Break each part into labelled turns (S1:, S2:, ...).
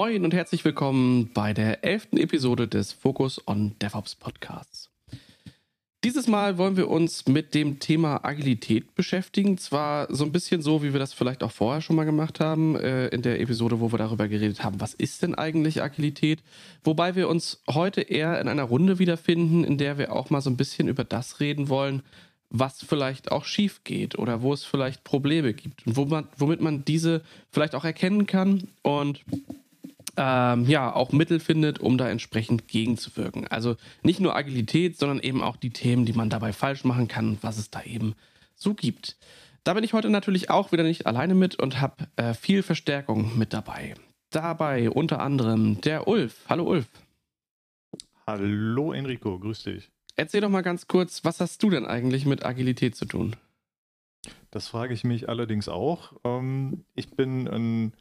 S1: Moin und herzlich willkommen bei der elften Episode des Focus on DevOps Podcasts. Dieses Mal wollen wir uns mit dem Thema Agilität beschäftigen. Zwar so ein bisschen so, wie wir das vielleicht auch vorher schon mal gemacht haben, äh, in der Episode, wo wir darüber geredet haben, was ist denn eigentlich Agilität? Wobei wir uns heute eher in einer Runde wiederfinden, in der wir auch mal so ein bisschen über das reden wollen, was vielleicht auch schief geht oder wo es vielleicht Probleme gibt und wo man, womit man diese vielleicht auch erkennen kann und ähm, ja auch Mittel findet, um da entsprechend gegenzuwirken. Also nicht nur Agilität, sondern eben auch die Themen, die man dabei falsch machen kann und was es da eben so gibt. Da bin ich heute natürlich auch wieder nicht alleine mit und habe äh, viel Verstärkung mit dabei. Dabei unter anderem der Ulf. Hallo Ulf.
S2: Hallo Enrico, grüß dich.
S1: Erzähl doch mal ganz kurz, was hast du denn eigentlich mit Agilität zu tun?
S2: Das frage ich mich allerdings auch. Ähm, ich bin ein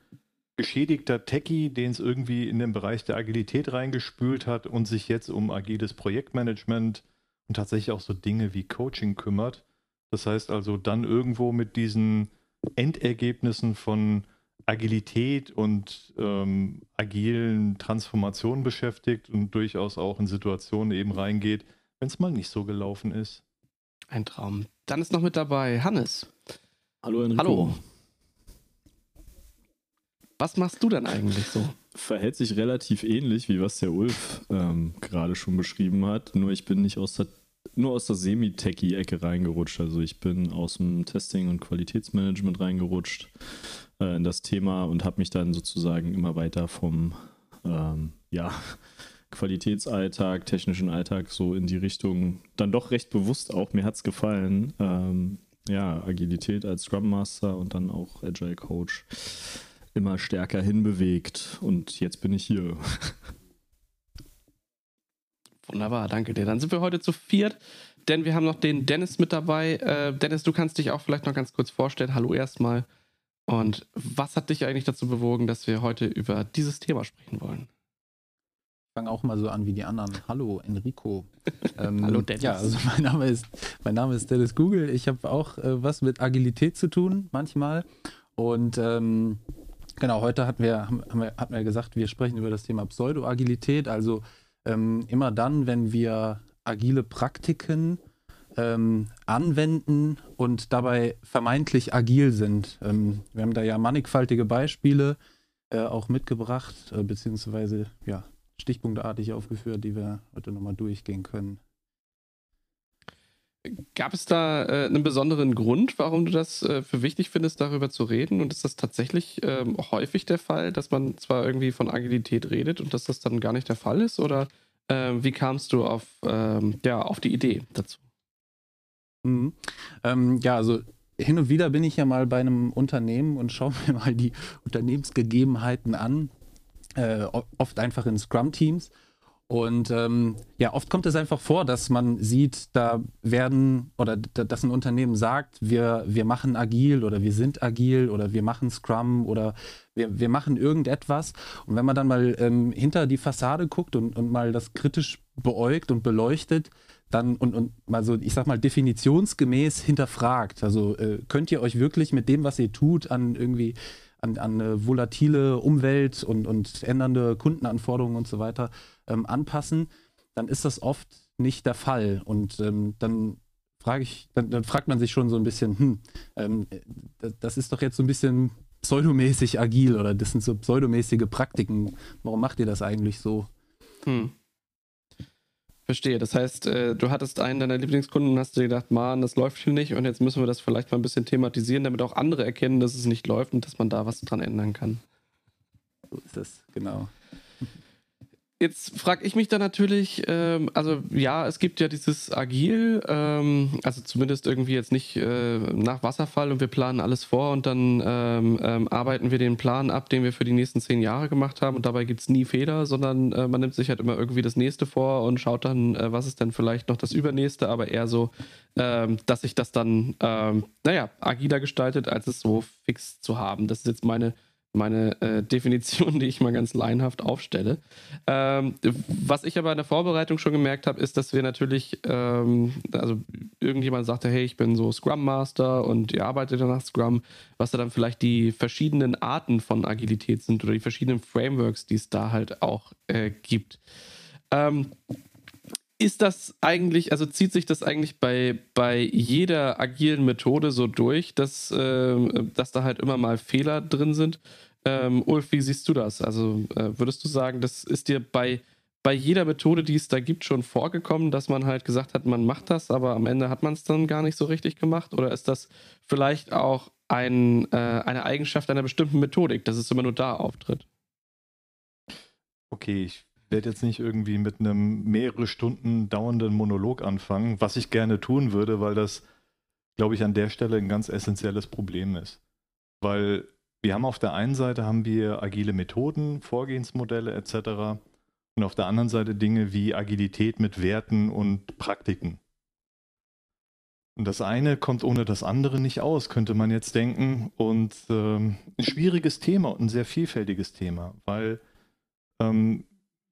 S2: geschädigter Techie, den es irgendwie in den Bereich der Agilität reingespült hat und sich jetzt um agiles Projektmanagement und tatsächlich auch so Dinge wie Coaching kümmert. Das heißt also dann irgendwo mit diesen Endergebnissen von Agilität und ähm, agilen Transformationen beschäftigt und durchaus auch in Situationen eben reingeht, wenn es mal nicht so gelaufen ist.
S1: Ein Traum. Dann ist noch mit dabei Hannes.
S3: Hallo Enrico.
S1: Hallo. Was machst du denn eigentlich so?
S3: Verhält sich relativ ähnlich, wie was der Ulf ähm, gerade schon beschrieben hat. Nur ich bin nicht aus der, nur aus der Semi-Techie-Ecke reingerutscht. Also ich bin aus dem Testing und Qualitätsmanagement reingerutscht äh, in das Thema und habe mich dann sozusagen immer weiter vom ähm, ja, Qualitätsalltag, technischen Alltag so in die Richtung, dann doch recht bewusst auch, mir hat es gefallen. Ähm, ja, Agilität als Scrum Master und dann auch Agile Coach immer stärker hinbewegt und jetzt bin ich hier.
S1: Wunderbar, danke dir. Dann sind wir heute zu viert, denn wir haben noch den Dennis mit dabei. Äh, Dennis, du kannst dich auch vielleicht noch ganz kurz vorstellen. Hallo erstmal. Und was hat dich eigentlich dazu bewogen, dass wir heute über dieses Thema sprechen wollen?
S4: fange auch mal so an wie die anderen. Hallo Enrico.
S1: Ähm, Hallo Dennis.
S4: Ja, also mein Name ist, mein Name ist Dennis Google. Ich habe auch äh, was mit Agilität zu tun, manchmal. Und ähm, genau, heute hatten wir, haben, wir, hatten wir gesagt, wir sprechen über das Thema Pseudo-Agilität. Also ähm, immer dann, wenn wir agile Praktiken ähm, anwenden und dabei vermeintlich agil sind. Ähm, wir haben da ja mannigfaltige Beispiele äh, auch mitgebracht, äh, beziehungsweise ja, stichpunktartig aufgeführt, die wir heute nochmal durchgehen können.
S1: Gab es da äh, einen besonderen Grund, warum du das äh, für wichtig findest, darüber zu reden? Und ist das tatsächlich ähm, häufig der Fall, dass man zwar irgendwie von Agilität redet und dass das dann gar nicht der Fall ist? Oder äh, wie kamst du auf, ähm, ja, auf die Idee dazu?
S4: Mhm. Ähm, ja, also hin und wieder bin ich ja mal bei einem Unternehmen und schaue mir mal die Unternehmensgegebenheiten an äh, oft einfach in Scrum-Teams. Und ähm, ja, oft kommt es einfach vor, dass man sieht, da werden oder dass ein Unternehmen sagt, wir, wir machen agil oder wir sind agil oder wir machen Scrum oder wir, wir machen irgendetwas. Und wenn man dann mal ähm, hinter die Fassade guckt und, und mal das kritisch beäugt und beleuchtet, dann und, und mal so, ich sag mal, definitionsgemäß hinterfragt. Also äh, könnt ihr euch wirklich mit dem, was ihr tut, an irgendwie an, an eine volatile Umwelt und, und ändernde Kundenanforderungen und so weiter ähm, anpassen, dann ist das oft nicht der Fall. Und ähm, dann frage ich, dann, dann, fragt man sich schon so ein bisschen, hm, ähm, das ist doch jetzt so ein bisschen pseudomäßig agil oder das sind so pseudomäßige Praktiken. Warum macht ihr das eigentlich so? Hm.
S1: Verstehe. Das heißt, äh, du hattest einen deiner Lieblingskunden und hast dir gedacht, man, das läuft hier nicht und jetzt müssen wir das vielleicht mal ein bisschen thematisieren, damit auch andere erkennen, dass es nicht läuft und dass man da was dran ändern kann.
S4: So ist es, genau.
S1: Jetzt frage ich mich da natürlich, ähm, also ja, es gibt ja dieses Agil, ähm, also zumindest irgendwie jetzt nicht äh, nach Wasserfall und wir planen alles vor und dann ähm, ähm arbeiten wir den Plan ab, den wir für die nächsten zehn Jahre gemacht haben und dabei gibt es nie Fehler, sondern äh, man nimmt sich halt immer irgendwie das nächste vor und schaut dann, äh, was ist denn vielleicht noch das übernächste, aber eher so, ähm, dass sich das dann, ähm, naja, agiler gestaltet, als es so fix zu haben. Das ist jetzt meine meine äh, Definition, die ich mal ganz laienhaft aufstelle. Ähm, was ich aber in der Vorbereitung schon gemerkt habe, ist, dass wir natürlich, ähm, also irgendjemand sagte, hey, ich bin so Scrum Master und ihr arbeitet nach Scrum, was da dann vielleicht die verschiedenen Arten von Agilität sind oder die verschiedenen Frameworks, die es da halt auch äh, gibt. Ähm, ist das eigentlich, also zieht sich das eigentlich bei, bei jeder agilen Methode so durch, dass, äh, dass da halt immer mal Fehler drin sind? Ähm, Ulf, wie siehst du das? Also äh, würdest du sagen, das ist dir bei, bei jeder Methode, die es da gibt, schon vorgekommen, dass man halt gesagt hat, man macht das, aber am Ende hat man es dann gar nicht so richtig gemacht? Oder ist das vielleicht auch ein, äh, eine Eigenschaft einer bestimmten Methodik, dass es immer nur da auftritt?
S2: Okay, ich werde jetzt nicht irgendwie mit einem mehrere Stunden dauernden Monolog anfangen, was ich gerne tun würde, weil das, glaube ich, an der Stelle ein ganz essentielles Problem ist. Weil wir haben auf der einen Seite haben wir agile Methoden, Vorgehensmodelle etc. Und auf der anderen Seite Dinge wie Agilität mit Werten und Praktiken. Und das eine kommt ohne das andere nicht aus, könnte man jetzt denken. Und ähm, ein schwieriges Thema und ein sehr vielfältiges Thema, weil ähm,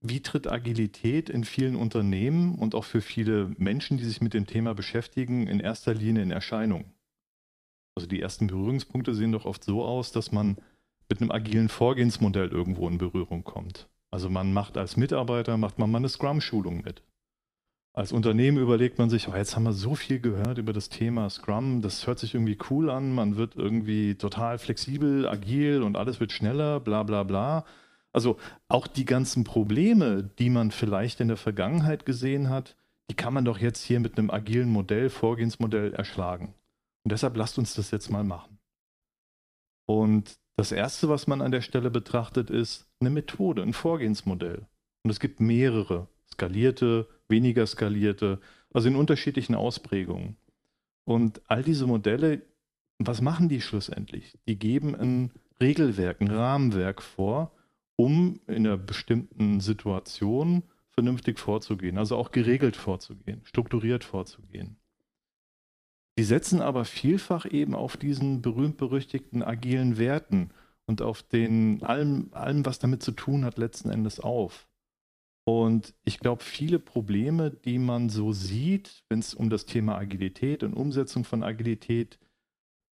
S2: wie tritt Agilität in vielen Unternehmen und auch für viele Menschen, die sich mit dem Thema beschäftigen, in erster Linie in Erscheinung? Also die ersten Berührungspunkte sehen doch oft so aus, dass man mit einem agilen Vorgehensmodell irgendwo in Berührung kommt. Also man macht als Mitarbeiter, macht man mal eine Scrum-Schulung mit. Als Unternehmen überlegt man sich, oh, jetzt haben wir so viel gehört über das Thema Scrum, das hört sich irgendwie cool an, man wird irgendwie total flexibel, agil und alles wird schneller, bla bla bla. Also auch die ganzen Probleme, die man vielleicht in der Vergangenheit gesehen hat, die kann man doch jetzt hier mit einem agilen Modell, Vorgehensmodell erschlagen. Und deshalb lasst uns das jetzt mal machen. Und das Erste, was man an der Stelle betrachtet, ist eine Methode, ein Vorgehensmodell. Und es gibt mehrere, skalierte, weniger skalierte, also in unterschiedlichen Ausprägungen. Und all diese Modelle, was machen die schlussendlich? Die geben ein Regelwerk, ein Rahmenwerk vor, um in einer bestimmten Situation vernünftig vorzugehen, also auch geregelt vorzugehen, strukturiert vorzugehen. Die setzen aber vielfach eben auf diesen berühmt-berüchtigten agilen Werten und auf den allem, allem, was damit zu tun hat, letzten Endes auf. Und ich glaube, viele Probleme, die man so sieht, wenn es um das Thema Agilität und Umsetzung von Agilität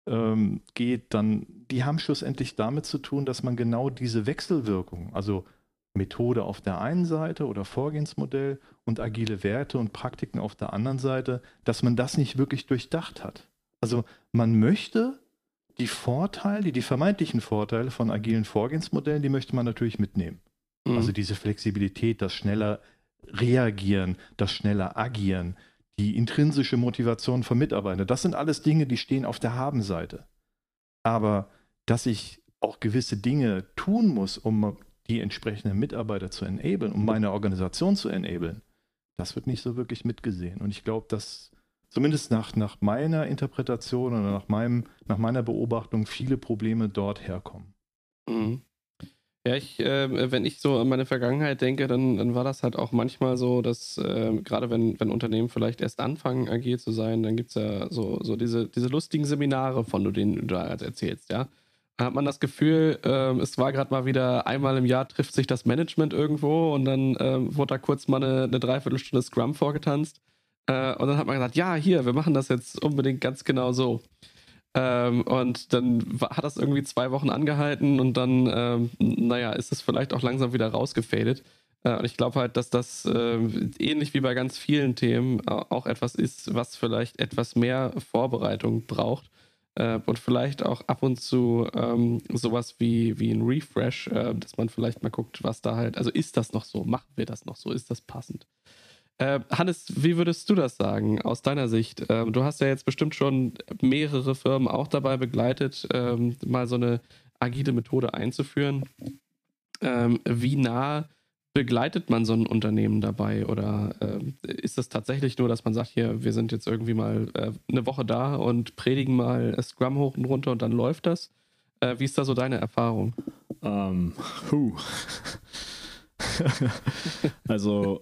S2: ähm, geht, dann, die haben schlussendlich damit zu tun, dass man genau diese Wechselwirkung, also Methode auf der einen Seite oder Vorgehensmodell und agile Werte und Praktiken auf der anderen Seite, dass man das nicht wirklich durchdacht hat. Also man möchte die Vorteile, die vermeintlichen Vorteile von agilen Vorgehensmodellen, die möchte man natürlich mitnehmen. Mhm. Also diese Flexibilität, das schneller reagieren, das schneller agieren, die intrinsische Motivation von Mitarbeitern. Das sind alles Dinge, die stehen auf der Habenseite. Aber dass ich auch gewisse Dinge tun muss, um die entsprechenden Mitarbeiter zu enablen, um meine Organisation zu enablen, das wird nicht so wirklich mitgesehen. Und ich glaube, dass zumindest nach, nach meiner Interpretation oder nach, meinem, nach meiner Beobachtung viele Probleme dort herkommen. Mhm.
S1: Ja, ich, äh, wenn ich so an meine Vergangenheit denke, dann, dann war das halt auch manchmal so, dass äh, gerade wenn, wenn Unternehmen vielleicht erst anfangen, agil zu sein, dann gibt es ja so, so diese, diese lustigen Seminare, von denen du da erzählst, ja. Da hat man das Gefühl, äh, es war gerade mal wieder einmal im Jahr trifft sich das Management irgendwo und dann äh, wurde da kurz mal eine, eine Dreiviertelstunde Scrum vorgetanzt. Äh, und dann hat man gesagt, ja, hier, wir machen das jetzt unbedingt ganz genau so. Ähm, und dann hat das irgendwie zwei Wochen angehalten und dann, ähm, naja, ist es vielleicht auch langsam wieder rausgefadet. Äh, und ich glaube halt, dass das äh, ähnlich wie bei ganz vielen Themen auch etwas ist, was vielleicht etwas mehr Vorbereitung braucht. Äh, und vielleicht auch ab und zu ähm, sowas wie, wie ein Refresh, äh, dass man vielleicht mal guckt, was da halt, also ist das noch so? Machen wir das noch so? Ist das passend? Äh, Hannes, wie würdest du das sagen aus deiner Sicht? Ähm, du hast ja jetzt bestimmt schon mehrere Firmen auch dabei begleitet, ähm, mal so eine agile Methode einzuführen. Ähm, wie nah begleitet man so ein Unternehmen dabei? Oder ist es tatsächlich nur, dass man sagt, hier, wir sind jetzt irgendwie mal äh, eine Woche da und predigen mal Scrum hoch und runter und dann läuft das? Äh, wie ist da so deine Erfahrung?
S3: Um, also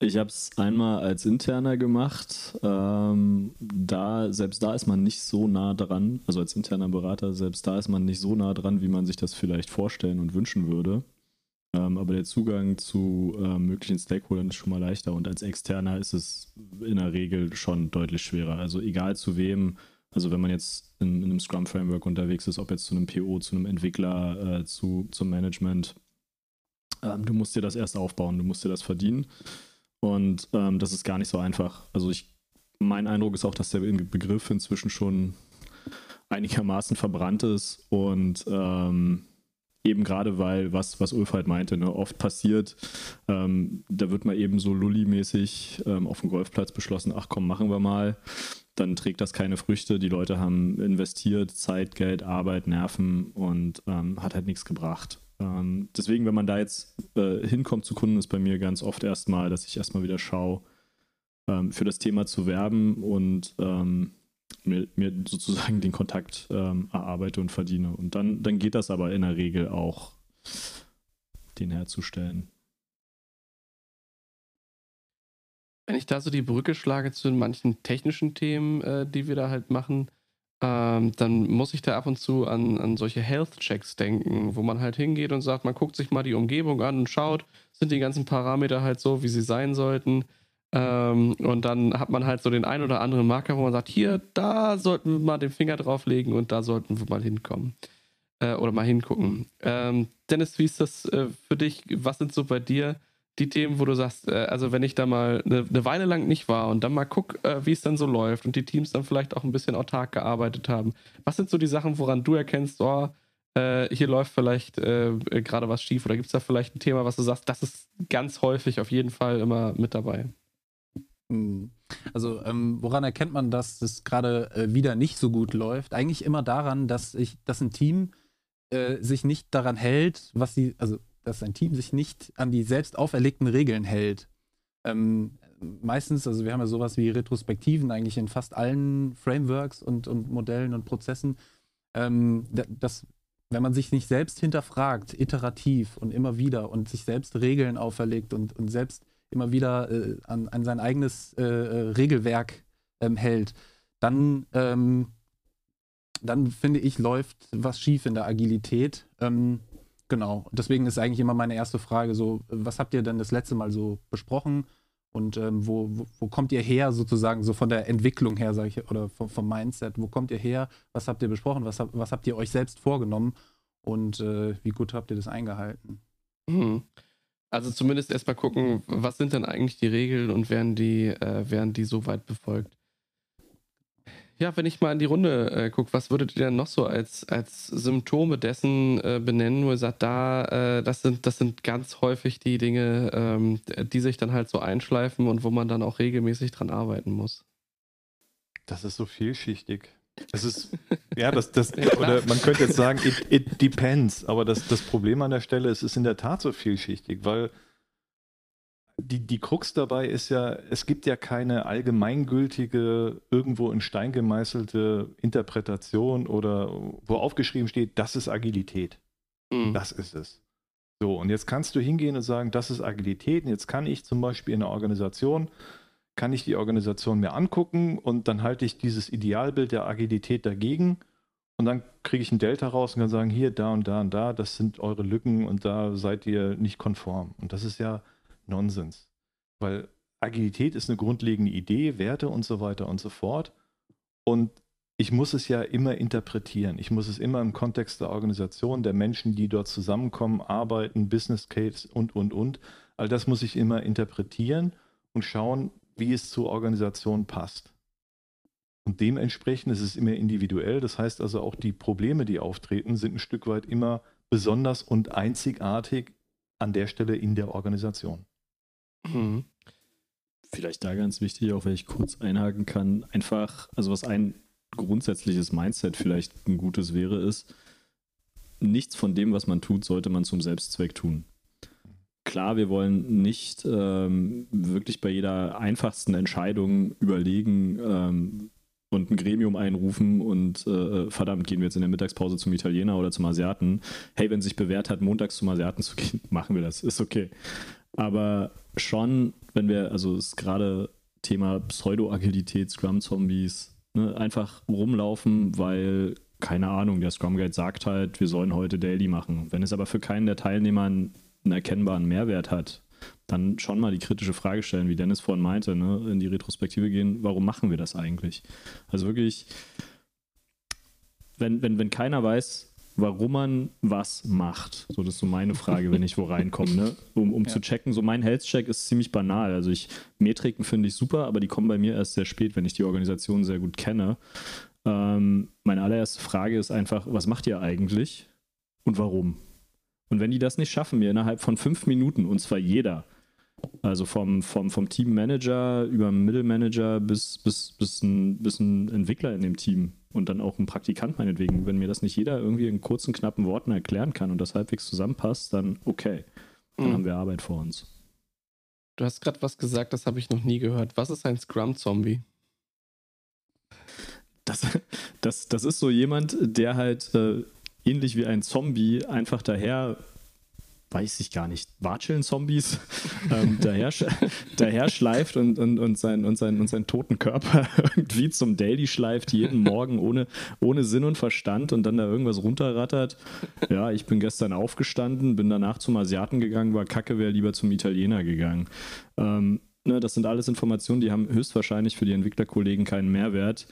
S3: Ich habe es einmal als interner gemacht. Ähm, da, selbst da ist man nicht so nah dran, also als interner Berater, selbst da ist man nicht so nah dran, wie man sich das vielleicht vorstellen und wünschen würde. Ähm, aber der Zugang zu äh, möglichen Stakeholdern ist schon mal leichter und als externer ist es in der Regel schon deutlich schwerer. Also egal zu wem, also wenn man jetzt in, in einem Scrum-Framework unterwegs ist, ob jetzt zu einem PO, zu einem Entwickler, äh, zu, zum Management, ähm, du musst dir das erst aufbauen, du musst dir das verdienen. Und ähm, das ist gar nicht so einfach. Also ich, mein Eindruck ist auch, dass der Begriff inzwischen schon einigermaßen verbrannt ist und ähm, eben gerade weil, was, was Ulf halt meinte, ne, oft passiert, ähm, da wird mal eben so Lulli-mäßig ähm, auf dem Golfplatz beschlossen, ach komm, machen wir mal. Dann trägt das keine Früchte. Die Leute haben investiert, Zeit, Geld, Arbeit, Nerven und ähm, hat halt nichts gebracht. Ähm, deswegen, wenn man da jetzt äh, hinkommt zu Kunden, ist bei mir ganz oft erstmal, dass ich erstmal wieder schaue, ähm, für das Thema zu werben und ähm, mir, mir, sozusagen den Kontakt ähm, erarbeite und verdiene. Und dann, dann geht das aber in der Regel auch, den herzustellen.
S1: Wenn ich da so die Brücke schlage zu manchen technischen Themen, äh, die wir da halt machen, ähm, dann muss ich da ab und zu an, an solche Health-Checks denken, wo man halt hingeht und sagt, man guckt sich mal die Umgebung an und schaut, sind die ganzen Parameter halt so, wie sie sein sollten. Ähm, und dann hat man halt so den ein oder anderen Marker, wo man sagt, hier, da sollten wir mal den Finger drauflegen und da sollten wir mal hinkommen. Äh, oder mal hingucken. Ähm, Dennis, wie ist das äh, für dich? Was sind so bei dir die Themen, wo du sagst, äh, also wenn ich da mal eine, Weile lang nicht war und dann mal guck, äh, wie es dann so läuft und die Teams dann vielleicht auch ein bisschen autark gearbeitet haben, was sind so die Sachen, woran du erkennst, oh, äh, hier läuft vielleicht gerade was schief oder gibt es da vielleicht ein Thema, was du sagst, das ist ganz häufig auf jeden Fall immer mit dabei?
S4: Hm. Also ähm, woran erkennt man, dass es gerade wieder nicht so gut läuft? Eigentlich immer daran, dass ich, dass ein Team sich nicht daran hält, was sie, also dass ein Team sich nicht an die selbst auferlegten Regeln hält. Ähm, meistens, also wir haben ja sowas wie Retrospektiven eigentlich in fast allen Frameworks und, und Modellen und Prozessen, ähm, dass wenn man sich nicht selbst hinterfragt, iterativ und immer wieder und sich selbst Regeln auferlegt und, und selbst immer wieder äh, an, an, sein eigenes äh, äh Regelwerk ähm, hält, dann, ähm, dann finde ich, läuft was schief in der Agilität. Ähm, Genau. Deswegen ist eigentlich immer meine erste Frage so, was habt ihr denn das letzte Mal so besprochen? Und ähm, wo, wo, wo, kommt ihr her, sozusagen, so von der Entwicklung her, sage ich, oder vom, vom, Mindset? Wo kommt ihr her? Was habt ihr besprochen? Was, was habt ihr euch selbst vorgenommen? Und äh, wie gut habt ihr das eingehalten?
S1: Mhm. Also zumindest erstmal gucken, was sind denn eigentlich die Regeln und werden die, äh, werden die so weit befolgt? Ja, wenn ich mal in die Runde äh, gucke, was würdet ihr denn noch so als, als Symptome dessen äh, benennen, wo ihr sagt, da, äh, das, sind, das sind ganz häufig die Dinge, ähm, die sich dann halt so einschleifen und wo man dann auch regelmäßig dran arbeiten muss?
S2: Das ist so vielschichtig. Es ist, ja, das, das, oder man könnte jetzt sagen, it, it depends, aber das, das Problem an der Stelle ist, es ist in der Tat so vielschichtig, weil die, die Krux dabei ist ja, es gibt ja keine allgemeingültige, irgendwo in Stein gemeißelte Interpretation oder wo aufgeschrieben steht, das ist Agilität. Mhm. Das ist es. So, und jetzt kannst du hingehen und sagen, das ist Agilität. Und jetzt kann ich zum Beispiel in einer Organisation, kann ich die Organisation mir angucken und dann halte ich dieses Idealbild der Agilität dagegen und dann kriege ich ein Delta raus und kann sagen, hier, da und da und da, das sind eure Lücken und da seid ihr nicht konform. Und das ist ja Nonsens. Weil Agilität ist eine grundlegende Idee, Werte und so weiter und so fort. Und ich muss es ja immer interpretieren. Ich muss es immer im Kontext der Organisation, der Menschen, die dort zusammenkommen, arbeiten, Business Case und, und, und. All das muss ich immer interpretieren und schauen, wie es zur Organisation passt. Und dementsprechend ist es immer individuell. Das heißt also auch die Probleme, die auftreten, sind ein Stück weit immer besonders und einzigartig an der Stelle in der Organisation.
S3: Mhm. Vielleicht da ganz wichtig, auch wenn ich kurz einhaken kann, einfach, also was ein grundsätzliches Mindset vielleicht ein gutes wäre, ist, nichts von dem, was man tut, sollte man zum Selbstzweck tun. Klar, wir wollen nicht ähm, wirklich bei jeder einfachsten Entscheidung überlegen, ähm, und ein Gremium einrufen und äh, verdammt, gehen wir jetzt in der Mittagspause zum Italiener oder zum Asiaten. Hey, wenn sich bewährt hat, montags zum Asiaten zu gehen, machen wir das, ist okay. Aber schon, wenn wir, also es ist gerade Thema Pseudo-Agilität, Scrum-Zombies, ne, einfach rumlaufen, weil, keine Ahnung, der Scrum Guide sagt halt, wir sollen heute Daily machen. Wenn es aber für keinen der Teilnehmer einen, einen erkennbaren Mehrwert hat, dann schon mal die kritische Frage stellen, wie Dennis vorhin meinte, ne, in die Retrospektive gehen, warum machen wir das eigentlich? Also wirklich, wenn, wenn, wenn keiner weiß, warum man was macht. So, das ist so meine Frage, wenn ich wo reinkomme, ne? Um, um ja. zu checken. So, mein Health-Check ist ziemlich banal. Also ich, Metriken finde ich super, aber die kommen bei mir erst sehr spät, wenn ich die Organisation sehr gut kenne. Ähm, meine allererste Frage ist einfach, was macht ihr eigentlich und warum? Und wenn die das nicht schaffen, mir innerhalb von fünf Minuten, und zwar jeder, also vom, vom, vom Teammanager über Mittelmanager bis, bis, bis, ein, bis ein Entwickler in dem Team und dann auch ein Praktikant meinetwegen. Wenn mir das nicht jeder irgendwie in kurzen, knappen Worten erklären kann und das halbwegs zusammenpasst, dann okay, dann mhm. haben wir Arbeit vor uns.
S1: Du hast gerade was gesagt, das habe ich noch nie gehört. Was ist ein Scrum-Zombie?
S3: Das, das, das ist so jemand, der halt äh, ähnlich wie ein Zombie einfach daher weiß ich gar nicht, Watscheln-Zombies ähm, daher, daher schleift und, und, und, sein, und, sein, und seinen toten Körper irgendwie zum Daily schleift, jeden Morgen ohne, ohne Sinn und Verstand und dann da irgendwas runterrattert. Ja, ich bin gestern aufgestanden, bin danach zum Asiaten gegangen, war kacke, wäre lieber zum Italiener gegangen. Ähm, ne, das sind alles Informationen, die haben höchstwahrscheinlich für die Entwicklerkollegen keinen Mehrwert.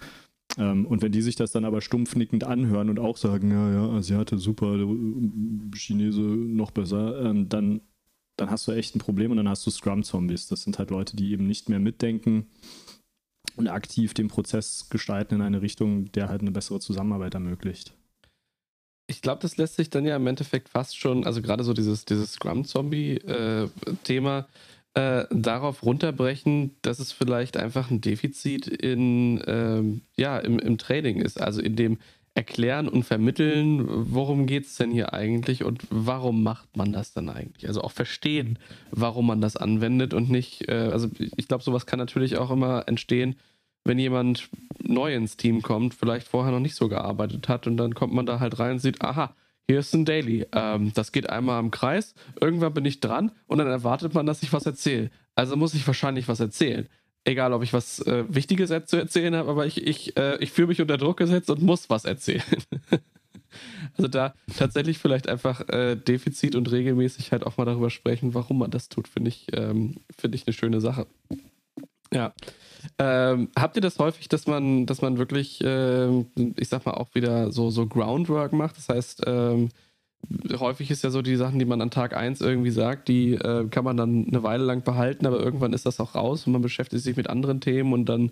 S3: Ähm, und wenn die sich das dann aber stumpfnickend anhören und auch sagen, ja, ja, Asiate super, Chinese noch besser, ähm, dann, dann hast du echt ein Problem und dann hast du Scrum-Zombies. Das sind halt Leute, die eben nicht mehr mitdenken und aktiv den Prozess gestalten in eine Richtung, der halt eine bessere Zusammenarbeit ermöglicht.
S1: Ich glaube, das lässt sich dann ja im Endeffekt fast schon, also gerade so dieses, dieses Scrum-Zombie-Thema, äh, äh, darauf runterbrechen, dass es vielleicht einfach ein Defizit in, ähm, ja, im, im Training ist. Also in dem Erklären und Vermitteln, worum geht es denn hier eigentlich und warum macht man das dann eigentlich? Also auch verstehen, warum man das anwendet und nicht, äh, also ich glaube, sowas kann natürlich auch immer entstehen, wenn jemand neu ins Team kommt, vielleicht vorher noch nicht so gearbeitet hat und dann kommt man da halt rein und sieht, aha, hier ist ein Daily. Ähm, das geht einmal im Kreis, irgendwann bin ich dran und dann erwartet man, dass ich was erzähle. Also muss ich wahrscheinlich was erzählen. Egal, ob ich was äh, Wichtiges zu erzählen habe, aber ich, ich, äh, ich fühle mich unter Druck gesetzt und muss was erzählen. also da tatsächlich vielleicht einfach äh, Defizit und regelmäßig halt auch mal darüber sprechen, warum man das tut, finde ich, ähm, find ich eine schöne Sache. Ja. Ähm, habt ihr das häufig, dass man, dass man wirklich, äh, ich sag mal, auch wieder so, so Groundwork macht? Das heißt, ähm, häufig ist ja so die Sachen, die man an Tag 1 irgendwie sagt, die äh, kann man dann eine Weile lang behalten, aber irgendwann ist das auch raus und man beschäftigt sich mit anderen Themen und dann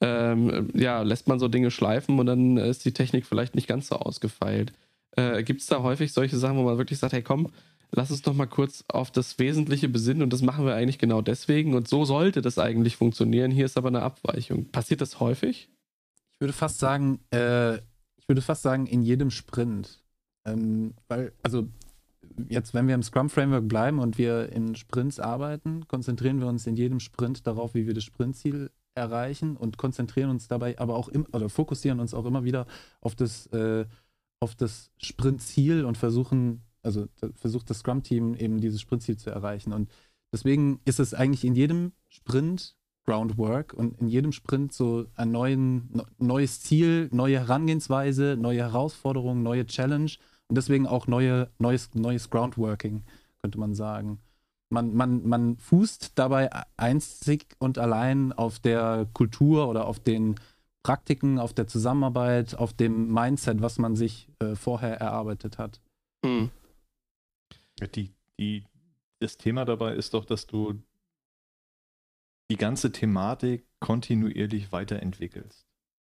S1: ähm, ja, lässt man so Dinge schleifen und dann ist die Technik vielleicht nicht ganz so ausgefeilt. Äh, Gibt es da häufig solche Sachen, wo man wirklich sagt, hey komm, lass uns doch mal kurz auf das Wesentliche besinnen und das machen wir eigentlich genau deswegen und so sollte das eigentlich funktionieren. Hier ist aber eine Abweichung. Passiert das häufig?
S4: Ich würde fast sagen, äh, ich würde fast sagen, in jedem Sprint. Ähm, weil, also jetzt, wenn wir im Scrum-Framework bleiben und wir in Sprints arbeiten, konzentrieren wir uns in jedem Sprint darauf, wie wir das Sprintziel erreichen und konzentrieren uns dabei aber auch im, oder fokussieren uns auch immer wieder auf das, äh, auf das Sprintziel und versuchen also versucht das Scrum-Team eben dieses Sprintziel zu erreichen. Und deswegen ist es eigentlich in jedem Sprint Groundwork und in jedem Sprint so ein neuen, neues Ziel, neue Herangehensweise, neue Herausforderungen, neue Challenge und deswegen auch neue, neues, neues Groundworking, könnte man sagen. Man, man, man fußt dabei einzig und allein auf der Kultur oder auf den Praktiken, auf der Zusammenarbeit, auf dem Mindset, was man sich äh, vorher erarbeitet hat. Mhm.
S2: Die, die, das Thema dabei ist doch, dass du die ganze Thematik kontinuierlich weiterentwickelst.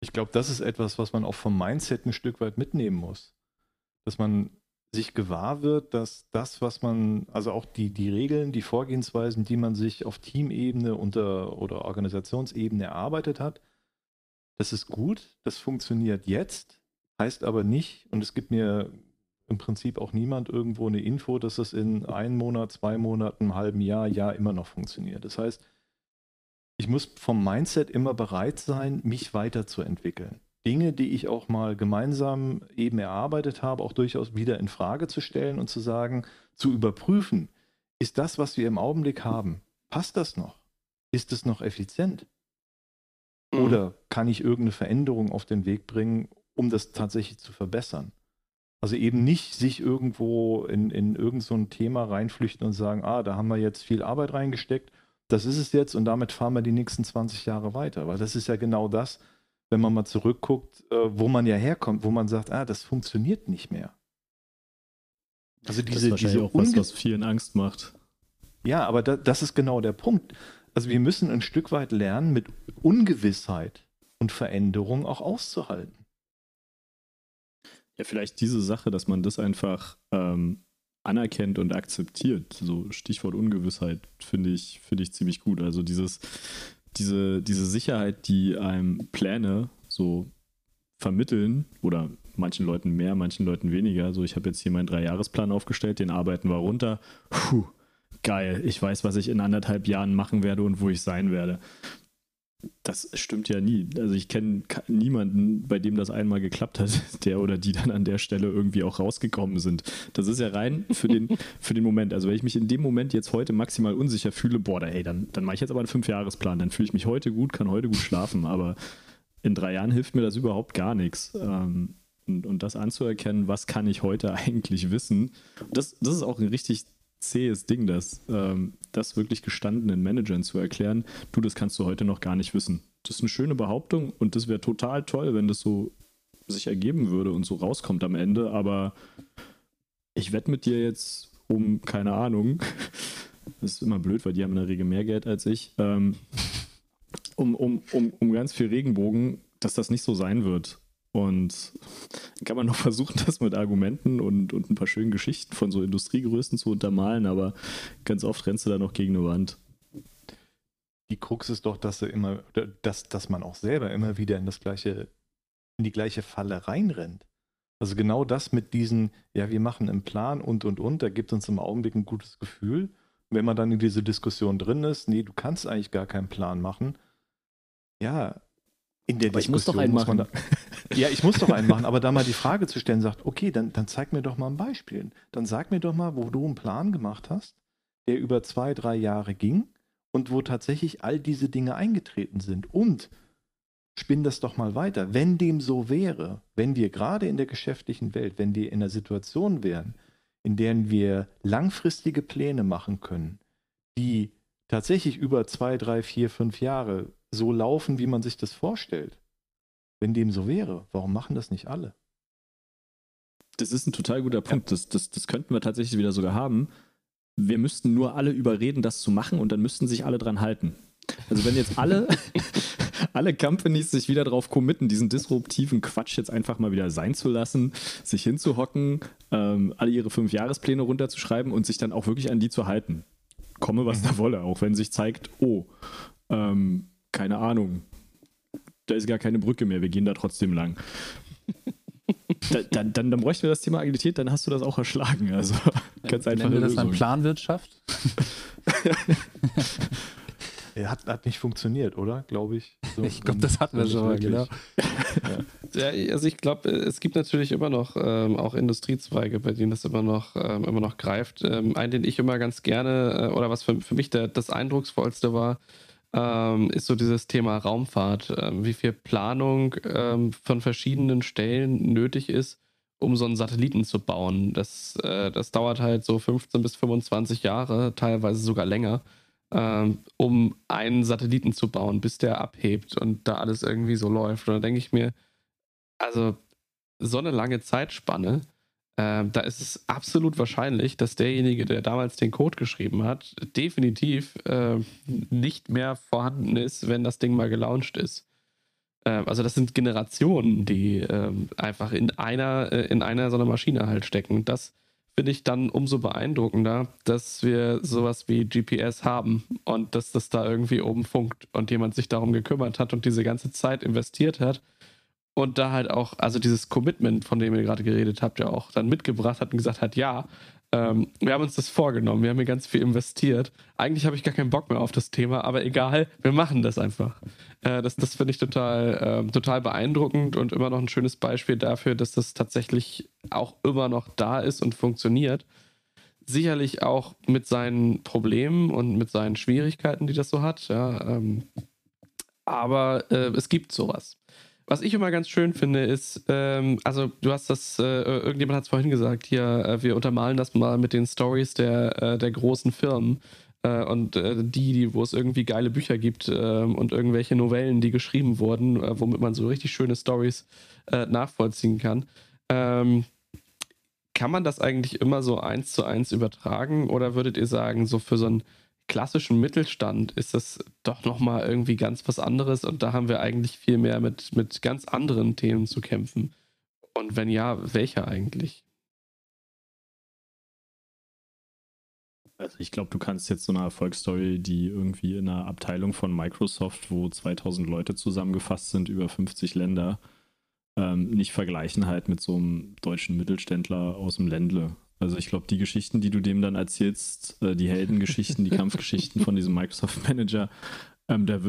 S2: Ich glaube, das ist etwas, was man auch vom Mindset ein Stück weit mitnehmen muss. Dass man sich gewahr wird, dass das, was man, also auch die, die Regeln, die Vorgehensweisen, die man sich auf Teamebene unter, oder Organisationsebene erarbeitet hat, das ist gut, das funktioniert jetzt, heißt aber nicht, und es gibt mir im Prinzip auch niemand irgendwo eine Info, dass es in einem Monat, zwei Monaten, einem halben Jahr, Jahr immer noch funktioniert. Das heißt, ich muss vom Mindset immer bereit sein, mich weiterzuentwickeln. Dinge, die ich auch mal gemeinsam eben erarbeitet habe, auch durchaus wieder in Frage zu stellen und zu sagen, zu überprüfen, ist das, was wir im Augenblick haben, passt das noch? Ist es noch effizient?
S1: Mhm.
S2: Oder kann ich irgendeine Veränderung auf den Weg bringen, um das tatsächlich zu verbessern? Also eben nicht sich irgendwo in, in irgend so Thema reinflüchten und sagen, ah, da haben wir jetzt viel Arbeit reingesteckt, das ist es jetzt und damit fahren wir die nächsten 20 Jahre weiter. Weil das ist ja genau das, wenn man mal zurückguckt, äh, wo man ja herkommt, wo man sagt, ah, das funktioniert nicht mehr. Also
S3: das
S2: diese,
S3: ist wahrscheinlich
S2: diese
S3: auch was, was vielen Angst macht.
S2: ja, aber da, das ist genau der Punkt. Also wir müssen ein Stück weit lernen, mit Ungewissheit und Veränderung auch auszuhalten.
S3: Ja, vielleicht diese Sache, dass man das einfach ähm, anerkennt und akzeptiert. So Stichwort Ungewissheit finde ich, finde ich ziemlich gut. Also dieses, diese, diese Sicherheit, die einem Pläne so vermitteln oder manchen Leuten mehr, manchen Leuten weniger. So, ich habe jetzt hier meinen Dreijahresplan aufgestellt, den arbeiten wir runter. Puh, geil, ich weiß, was ich in anderthalb Jahren machen werde und wo ich sein werde. Das stimmt ja nie. Also ich kenne niemanden, bei dem das einmal geklappt hat, der oder die dann an der Stelle irgendwie auch rausgekommen sind. Das ist ja rein für den, für den Moment. Also wenn ich mich in dem Moment jetzt heute maximal unsicher fühle, boah, da, ey, dann, dann mache ich jetzt aber einen Fünfjahresplan. Dann fühle ich mich heute gut, kann heute gut schlafen. Aber in drei Jahren hilft mir das überhaupt gar nichts. Ähm, und, und das anzuerkennen, was kann ich heute eigentlich wissen, das, das ist auch ein richtig zähes Ding, das, ähm, das wirklich gestandenen Managern zu erklären, du, das kannst du heute noch gar nicht wissen. Das ist eine schöne Behauptung und das wäre total toll, wenn das so sich ergeben würde und so rauskommt am Ende, aber ich wette mit dir jetzt um, keine Ahnung, das ist immer blöd, weil die haben in der Regel mehr Geld als ich, ähm, um, um, um, um ganz viel Regenbogen, dass das nicht so sein wird. Und kann man noch versuchen, das mit Argumenten und, und ein paar schönen Geschichten von so Industriegrößen zu untermalen, aber ganz oft rennst du da noch gegen eine Wand.
S2: Die Krux ist doch, dass, sie immer, dass, dass man auch selber immer wieder in das gleiche, in die gleiche Falle reinrennt. Also genau das mit diesen, ja, wir machen einen Plan und und und, da gibt uns im Augenblick ein gutes Gefühl. Wenn man dann in diese Diskussion drin ist, nee, du kannst eigentlich gar keinen Plan machen. Ja, in der
S3: Aber ich muss doch einen
S2: man da, Ja, ich muss doch einen machen, aber da mal die Frage zu stellen, sagt, okay, dann, dann zeig mir doch mal ein Beispiel. Dann sag mir doch mal, wo du einen Plan gemacht hast, der über zwei, drei Jahre ging und wo tatsächlich all diese Dinge eingetreten sind. Und spinn das doch mal weiter. Wenn dem so wäre, wenn wir gerade in der geschäftlichen Welt, wenn wir in einer Situation wären, in der wir langfristige Pläne machen können, die tatsächlich über zwei, drei, vier, fünf Jahre so laufen, wie man sich das vorstellt. Wenn dem so wäre, warum machen das nicht alle?
S3: Das ist ein total guter Punkt. Das, das, das könnten wir tatsächlich wieder sogar haben. Wir müssten nur alle überreden, das zu machen und dann müssten sich alle dran halten. Also wenn jetzt alle, alle Companies sich wieder darauf committen, diesen disruptiven Quatsch jetzt einfach mal wieder sein zu lassen, sich hinzuhocken, ähm, alle ihre fünf Jahrespläne runterzuschreiben und sich dann auch wirklich an die zu halten. Komme, was da wolle, auch wenn sich zeigt, oh, ähm, keine Ahnung, da ist gar keine Brücke mehr, wir gehen da trotzdem lang. Da, dann, dann, dann bräuchten wir das Thema Agilität, dann hast du das auch erschlagen. Also ganz einfach.
S4: Nennen wir das dann Planwirtschaft?
S2: Er hat, hat nicht funktioniert, oder? Glaube ich. So,
S4: Ich glaube, das hatten wir schon mal, genau.
S1: Ja, also ich glaube, es gibt natürlich immer noch ähm, auch Industriezweige, bei denen das immer noch, ähm, immer noch greift. Ähm, einen, den ich immer ganz gerne, äh, oder was für, für mich der, das Eindrucksvollste war, ähm, ist so dieses Thema Raumfahrt. Ähm, wie viel Planung ähm, von verschiedenen Stellen nötig ist, um so einen Satelliten zu bauen. Das, äh, das dauert halt so 15 bis 25 Jahre, teilweise sogar länger, ähm, um einen Satelliten zu bauen, bis der abhebt und da alles irgendwie so läuft. Und da denke ich mir, also so eine lange Zeitspanne, ähm, da ist es absolut wahrscheinlich, dass derjenige, der damals den Code geschrieben hat, definitiv äh, nicht mehr vorhanden ist, wenn das Ding mal gelauncht ist. Ähm, also das sind Generationen, die ähm, einfach in einer, äh, in einer so einer Maschine halt stecken. Das finde ich dann umso beeindruckender, dass wir sowas wie GPS haben und dass das da irgendwie oben funkt und jemand sich darum gekümmert hat und diese ganze Zeit investiert hat und da halt auch, also dieses Commitment, von dem ihr gerade geredet habt, ja auch dann mitgebracht hat und gesagt hat, ja, ähm, wir haben uns das vorgenommen, wir haben hier ganz viel investiert. Eigentlich habe ich gar keinen Bock mehr auf das Thema, aber egal, wir machen das einfach. Äh, das das finde ich total, ähm, total beeindruckend und immer noch ein schönes Beispiel dafür, dass das tatsächlich auch immer noch da ist und funktioniert. sicherlich auch mit seinen Problemen und mit seinen Schwierigkeiten, die das so hat. Ja, ähm, aber äh, es gibt sowas. Was ich immer ganz schön finde, ist, ähm, also du hast das, äh, irgendjemand hat es vorhin gesagt, hier, äh, wir untermalen das mal mit den Stories der, äh, der großen Firmen äh, und äh, die, die, wo es irgendwie geile Bücher gibt ähm, und irgendwelche Novellen, die geschrieben wurden, womit man so richtig schöne Stories nachvollziehen kann. Ähm, kann man das eigentlich immer so eins zu eins übertragen oder würdet ihr sagen, so für so einen klassischen Mittelstand ist das doch nochmal irgendwie ganz was anderes und da haben wir eigentlich viel mehr mit, mit ganz anderen Themen zu kämpfen? Und wenn ja, welche eigentlich?
S3: Also ich glaube, du kannst jetzt so eine Erfolgsstory, die irgendwie in einer Abteilung von Microsoft, wo 2000 Leute zusammengefasst sind, über 50 Länder, ähm, nicht vergleichen halt mit so einem deutschen Mittelständler aus dem Ländle. Also ich glaube, die Geschichten, die du dem dann erzählst, äh, die Heldengeschichten, die Kampfgeschichten von diesem Microsoft-Manager, ähm, der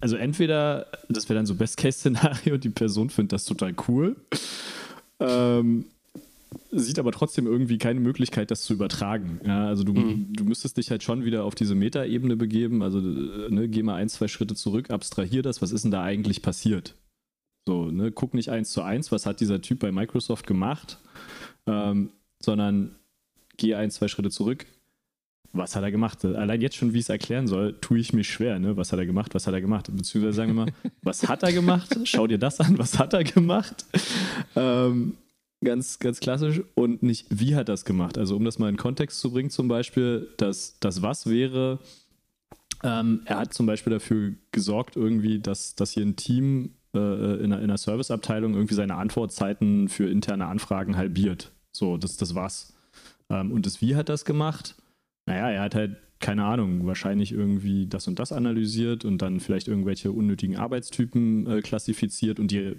S3: also entweder, das wäre dann so Best-Case-Szenario, die Person findet das total cool, ähm, sieht aber trotzdem irgendwie keine Möglichkeit, das zu übertragen. Ja, also du, mhm. du müsstest dich halt schon wieder auf diese Metaebene begeben, also äh, ne, geh mal ein, zwei Schritte zurück, abstrahier das, was ist denn da eigentlich passiert? So, ne, guck nicht eins zu eins, was hat dieser Typ bei Microsoft gemacht, ähm, sondern geh ein, zwei Schritte zurück. Was hat er gemacht? Allein jetzt schon, wie ich es erklären soll, tue ich mich schwer. Ne? Was hat er gemacht? Was hat er gemacht? Beziehungsweise sagen wir mal, was hat er gemacht? Schau dir das an. Was hat er gemacht? Ähm, ganz, ganz klassisch. Und nicht, wie hat er das gemacht? Also, um das mal in Kontext zu bringen, zum Beispiel, dass das Was wäre, ähm, er hat zum Beispiel dafür gesorgt, irgendwie, dass, dass hier ein Team äh, in, einer, in einer Serviceabteilung irgendwie seine Antwortzeiten für interne Anfragen halbiert. So, das, das war's. Ähm, und das Wie hat das gemacht? Naja, er hat halt, keine Ahnung, wahrscheinlich irgendwie das und das analysiert und dann vielleicht irgendwelche unnötigen Arbeitstypen äh, klassifiziert und die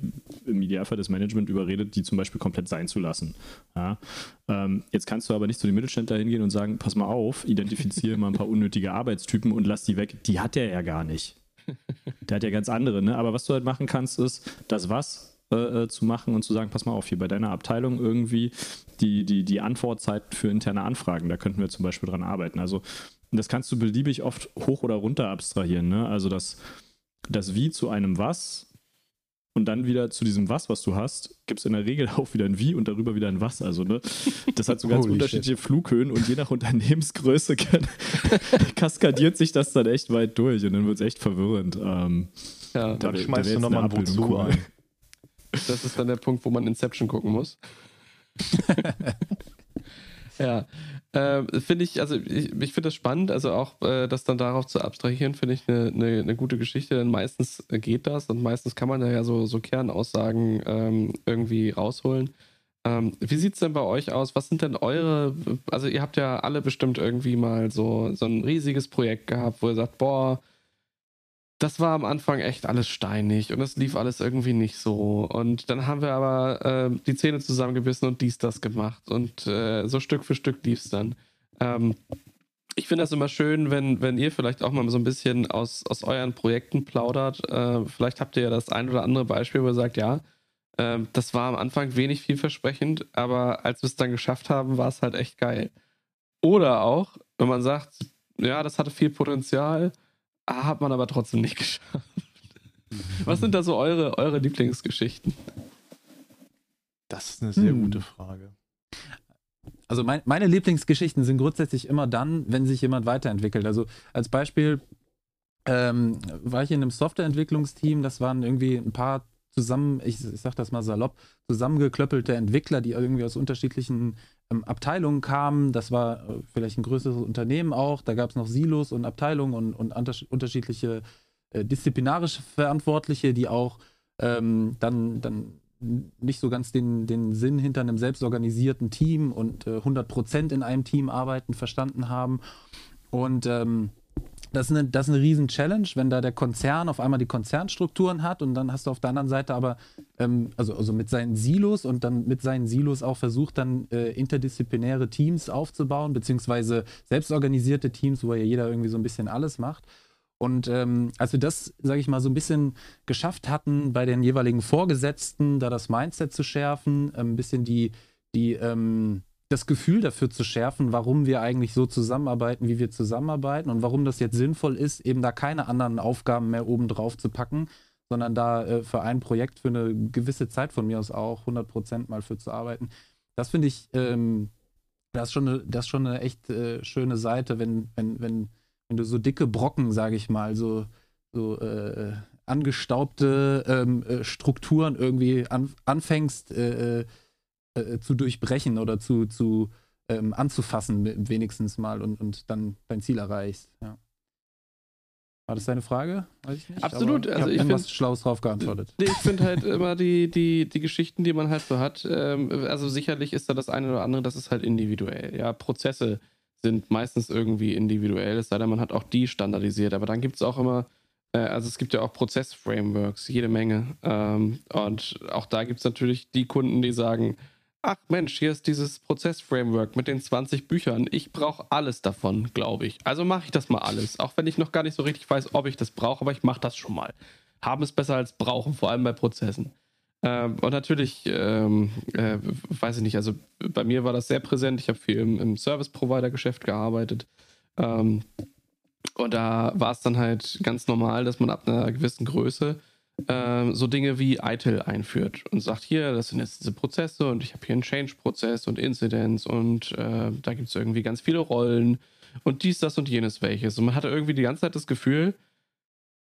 S3: im Idealfall das Management überredet, die zum Beispiel komplett sein zu lassen. Ja? Ähm, jetzt kannst du aber nicht zu den Mittelständler hingehen und sagen, pass mal auf, identifiziere mal ein paar unnötige Arbeitstypen und lass die weg. Die hat er ja gar nicht. Der hat ja ganz andere, ne? Aber was du halt machen kannst, ist das was äh, äh, zu machen und zu sagen, pass mal auf, hier bei deiner Abteilung irgendwie die, die, die Antwortzeiten für interne Anfragen, da könnten wir zum Beispiel dran arbeiten. Also das kannst du beliebig oft hoch oder runter abstrahieren, ne? Also das, das Wie zu einem Was und dann wieder zu diesem Was, was du hast, gibt es in der Regel auch wieder ein Wie und darüber wieder ein Was. Also, ne? Das hat so ganz unterschiedliche shit. Flughöhen und je nach Unternehmensgröße kann, kaskadiert sich das dann echt weit durch und dann wird es echt verwirrend. Ähm,
S2: ja, da, dann schmeißt da du nochmal ein Wozu ein.
S1: Das ist dann der Punkt, wo man Inception gucken muss. ja, äh, finde ich, also ich, ich finde das spannend, also auch äh, das dann darauf zu abstrahieren, finde ich eine, eine, eine, gute Geschichte, denn meistens geht das und meistens kann man da ja so, so Kernaussagen ähm, irgendwie rausholen. Ähm, wie sieht es denn bei euch aus? Was sind denn eure, also ihr habt ja alle bestimmt irgendwie mal so, so ein riesiges Projekt gehabt, wo ihr sagt, boah, das war am Anfang echt alles steinig und es lief alles irgendwie nicht so. Und dann haben wir aber äh, die Zähne zusammengebissen und dies, das gemacht. Und äh, so Stück für Stück lief es dann. Ähm, ich finde das immer schön, wenn, wenn ihr vielleicht auch mal so ein bisschen aus, aus euren Projekten plaudert. Äh, vielleicht habt ihr ja das ein oder andere Beispiel, wo ihr sagt, ja, äh, das war am Anfang wenig vielversprechend, aber als wir es dann geschafft haben, war es halt echt geil. Oder auch, wenn man sagt, ja, das hatte viel Potenzial, hat man aber trotzdem nicht geschafft. Was sind da so eure, eure Lieblingsgeschichten?
S2: Das ist eine sehr hm. gute Frage.
S4: Also mein, meine Lieblingsgeschichten sind grundsätzlich immer dann, wenn sich jemand weiterentwickelt. Also als Beispiel ähm, war ich in einem Softwareentwicklungsteam, das waren irgendwie ein paar zusammen, ich, ich sag das mal salopp, zusammengeklöppelte Entwickler, die irgendwie aus unterschiedlichen ähm, Abteilungen kamen. Das war äh, vielleicht ein größeres Unternehmen auch. Da gab es noch Silos und Abteilungen und, und unterschiedliche äh, disziplinarische Verantwortliche, die auch ähm, dann, dann nicht so ganz den, den Sinn hinter einem selbstorganisierten Team und äh, 100% in einem Team arbeiten verstanden haben. Und ähm, das ist eine, das ist eine riesen Challenge, wenn da der Konzern auf einmal die Konzernstrukturen hat und dann hast du auf der anderen Seite aber, ähm, also, also mit seinen Silos und dann mit seinen Silos auch versucht, dann äh, interdisziplinäre Teams aufzubauen, beziehungsweise selbstorganisierte Teams, wo ja jeder irgendwie so ein bisschen alles macht. Und ähm, als wir das, sage ich mal, so ein bisschen geschafft hatten, bei den jeweiligen Vorgesetzten da das Mindset zu schärfen, ähm, ein bisschen die, die, ähm, das Gefühl dafür zu schärfen, warum wir eigentlich so zusammenarbeiten, wie wir zusammenarbeiten und warum das jetzt sinnvoll ist, eben da keine anderen Aufgaben mehr oben drauf zu packen, sondern da äh, für ein Projekt für eine gewisse Zeit von mir aus auch 100 Prozent mal für zu arbeiten. Das finde ich, ähm, das, ist schon eine, das ist schon eine echt äh, schöne Seite, wenn, wenn, wenn, wenn du so dicke Brocken, sage ich mal, so, so äh, angestaubte ähm, äh, Strukturen irgendwie an, anfängst äh, äh, zu durchbrechen oder zu, zu ähm, anzufassen, wenigstens mal und, und dann dein Ziel erreichst. Ja. War das deine Frage?
S1: Nicht, Absolut.
S4: ich also ich finde Schlaues drauf geantwortet.
S1: Ich finde halt immer die, die, die Geschichten, die man halt so hat. Ähm, also sicherlich ist da das eine oder andere, das ist halt individuell. Ja, Prozesse sind meistens irgendwie individuell, es sei denn, man hat auch die standardisiert. Aber dann gibt es auch immer, äh, also es gibt ja auch Prozessframeworks, jede Menge. Ähm, und auch da gibt es natürlich die Kunden, die sagen, ach Mensch, hier ist dieses Prozessframework mit den 20 Büchern. Ich brauche alles davon, glaube ich. Also mache ich das mal alles. Auch wenn ich noch gar nicht so richtig weiß, ob ich das brauche, aber ich mache das schon mal. Haben ist besser als brauchen, vor allem bei Prozessen. Ähm, und natürlich, ähm, äh, weiß ich nicht, also bei mir war das sehr präsent. Ich habe viel im, im Service-Provider-Geschäft gearbeitet. Ähm, und da war es dann halt ganz normal, dass man ab einer gewissen Größe ähm, so Dinge wie ITIL einführt und sagt, hier, das sind jetzt diese Prozesse und ich habe hier einen Change-Prozess und Incidents und äh, da gibt es irgendwie ganz viele Rollen und dies, das und jenes welches. Und man hatte irgendwie die ganze Zeit das Gefühl,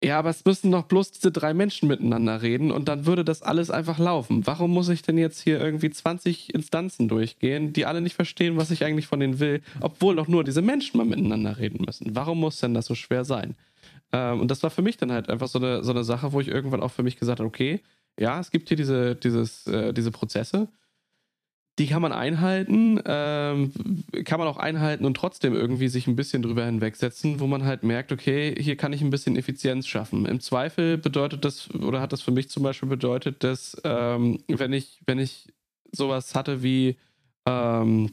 S1: ja, aber es müssen doch bloß diese drei Menschen miteinander reden und dann würde das alles einfach laufen. Warum muss ich denn jetzt hier irgendwie 20 Instanzen durchgehen, die alle nicht verstehen, was ich eigentlich von denen will, obwohl doch nur diese Menschen mal miteinander reden müssen? Warum muss denn das so schwer sein? Ähm, und das war für mich dann halt einfach so eine, so eine Sache, wo ich irgendwann auch für mich gesagt habe, okay, ja, es gibt hier diese, dieses, äh, diese Prozesse, die kann man einhalten, ähm, kann man auch einhalten und trotzdem irgendwie sich ein bisschen drüber hinwegsetzen, wo man halt merkt, okay, hier kann ich ein bisschen Effizienz schaffen. Im Zweifel bedeutet das, oder hat das für mich zum Beispiel bedeutet, dass ähm, wenn ich, wenn ich sowas hatte wie, ähm,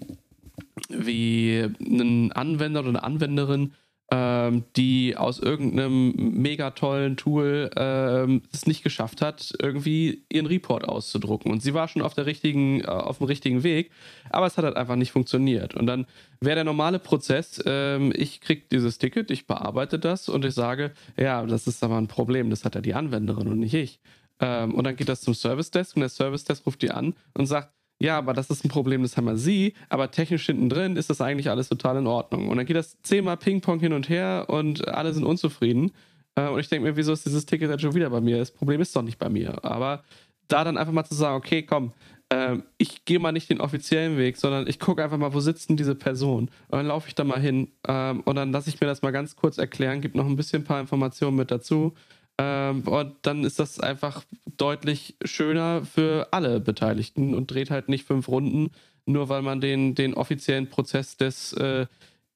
S1: wie einen Anwender oder eine Anwenderin, ähm, die aus irgendeinem mega tollen Tool ähm, es nicht geschafft hat, irgendwie ihren Report auszudrucken. Und sie war schon auf, der richtigen, äh, auf dem richtigen Weg, aber es hat halt einfach nicht funktioniert. Und dann wäre der normale Prozess, ähm, ich kriege dieses Ticket, ich bearbeite das und ich sage, ja, das ist aber ein Problem, das hat ja die Anwenderin und nicht ich. Ähm, und dann geht das zum Service Desk und der Service Desk ruft die an und sagt, ja, aber das ist ein Problem, das haben wir sie, aber technisch hinten drin ist das eigentlich alles total in Ordnung. Und dann geht das zehnmal Ping-Pong hin und her und alle sind unzufrieden. Äh, und ich denke mir, wieso ist dieses Ticket jetzt schon wieder bei mir? Das Problem ist doch nicht bei mir. Aber da dann einfach mal zu sagen, okay, komm, ähm, ich gehe mal nicht den offiziellen Weg, sondern ich gucke einfach mal, wo sitzt denn diese Person? Und dann laufe ich da mal hin ähm, und dann lasse ich mir das mal ganz kurz erklären, gebe noch ein bisschen ein paar Informationen mit dazu ähm, und dann ist das einfach deutlich schöner für alle Beteiligten und dreht halt nicht fünf Runden, nur weil man den, den offiziellen Prozess des äh,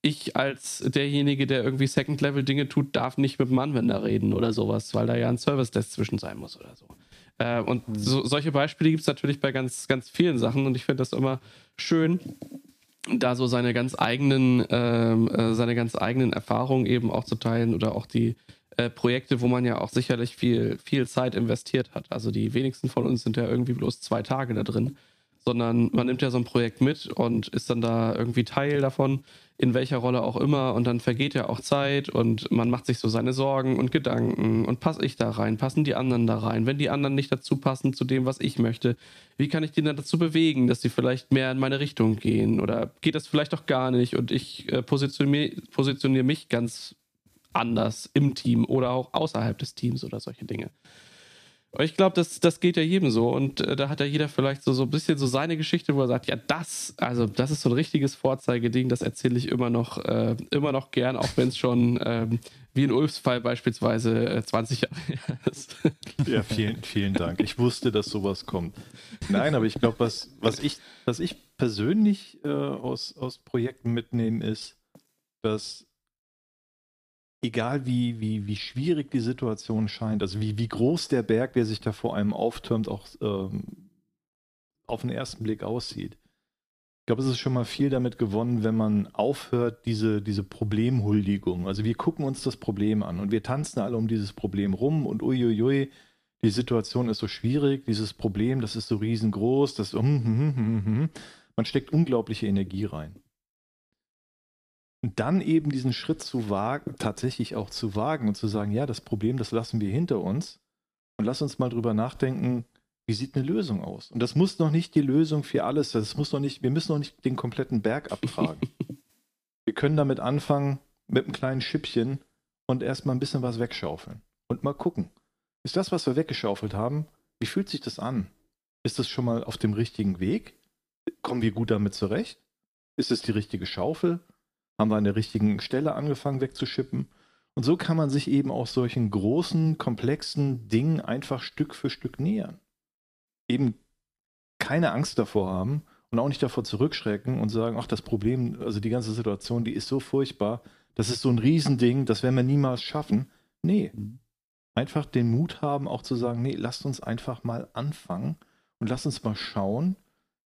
S1: ich als derjenige, der irgendwie Second-Level-Dinge tut, darf nicht mit dem Anwender reden oder sowas, weil da ja ein Service-Desk zwischen sein muss oder so. Äh, und mhm. so, solche Beispiele gibt es natürlich bei ganz, ganz vielen Sachen und ich finde das immer schön, da so seine ganz eigenen, ähm, äh, seine ganz eigenen Erfahrungen eben auch zu teilen oder auch die, äh, Projekte, wo man ja auch sicherlich viel, viel Zeit investiert hat. Also die wenigsten von uns sind ja irgendwie bloß zwei Tage da drin, sondern man nimmt ja so ein Projekt mit und ist dann da irgendwie Teil davon, in welcher Rolle auch immer. Und dann vergeht ja auch Zeit und man macht sich so seine Sorgen und Gedanken. Und passe ich da rein? Passen die anderen da rein? Wenn die anderen nicht dazu passen zu dem, was ich möchte, wie kann ich die dann dazu bewegen, dass sie vielleicht mehr in meine Richtung gehen? Oder geht das vielleicht auch gar nicht und ich äh, positioniere positionier mich ganz anders im Team oder auch außerhalb des Teams oder solche Dinge. Ich glaube, das, das geht ja jedem so. Und äh, da hat ja jeder vielleicht so, so ein bisschen so seine Geschichte, wo er sagt, ja, das, also das ist so ein richtiges Vorzeigeding, das erzähle ich immer noch, äh, immer noch gern, auch wenn es schon ähm, wie in Ulfs Fall beispielsweise äh, 20 Jahre ist.
S2: Ja, vielen, vielen Dank. Ich wusste, dass sowas kommt. Nein, aber ich glaube, was, was, ich, was ich persönlich äh, aus, aus Projekten mitnehme, ist, dass egal wie, wie, wie schwierig die Situation scheint, also wie, wie groß der Berg, der sich da vor einem auftürmt, auch ähm, auf den ersten Blick aussieht. Ich glaube, es ist schon mal viel damit gewonnen, wenn man aufhört, diese, diese Problemhuldigung. Also wir gucken uns das Problem an und wir tanzen alle um dieses Problem rum und uiuiui, die Situation ist so schwierig, dieses Problem, das ist so riesengroß, das hm, hm, hm, Man steckt unglaubliche Energie rein. Und dann eben diesen Schritt zu wagen, tatsächlich auch zu wagen und zu sagen, ja, das Problem, das lassen wir hinter uns und lass uns mal drüber nachdenken, wie sieht eine Lösung aus? Und das muss noch nicht die Lösung für alles, das muss noch nicht, wir müssen noch nicht den kompletten Berg abtragen. wir können damit anfangen, mit einem kleinen Schippchen und erstmal ein bisschen was wegschaufeln und mal gucken. Ist das, was wir weggeschaufelt haben, wie fühlt sich das an? Ist das schon mal auf dem richtigen Weg? Kommen wir gut damit zurecht? Ist es die richtige Schaufel? Haben wir an der richtigen Stelle angefangen wegzuschippen? Und so kann man sich eben auch solchen großen, komplexen Dingen einfach Stück für Stück nähern. Eben keine Angst davor haben und auch nicht davor zurückschrecken und sagen, ach, das Problem, also die ganze Situation, die ist so furchtbar, das ist so ein Riesending, das werden wir niemals schaffen. Nee. Mhm. Einfach den Mut haben, auch zu sagen, nee, lasst uns einfach mal anfangen und lasst uns mal schauen,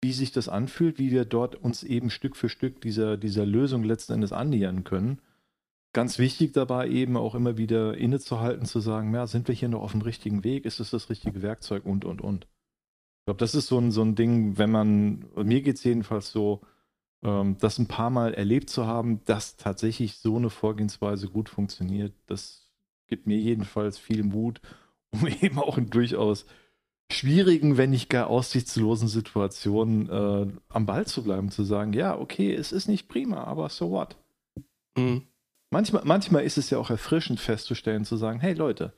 S2: wie sich das anfühlt, wie wir dort uns eben Stück für Stück dieser, dieser Lösung letzten Endes annähern können. Ganz wichtig dabei eben auch immer wieder innezuhalten, zu sagen, ja, sind wir hier noch auf dem richtigen Weg? Ist es das richtige Werkzeug und, und, und. Ich glaube, das ist so ein, so ein Ding, wenn man, mir geht es jedenfalls so, ähm, das ein paar Mal erlebt zu haben, dass tatsächlich so eine Vorgehensweise gut funktioniert, das gibt mir jedenfalls viel Mut, um eben auch in durchaus schwierigen, wenn nicht gar aussichtslosen Situationen äh, am Ball zu bleiben, zu sagen, ja, okay, es ist nicht prima, aber so what? Mhm. Manchmal, manchmal ist es ja auch erfrischend festzustellen, zu sagen, hey Leute,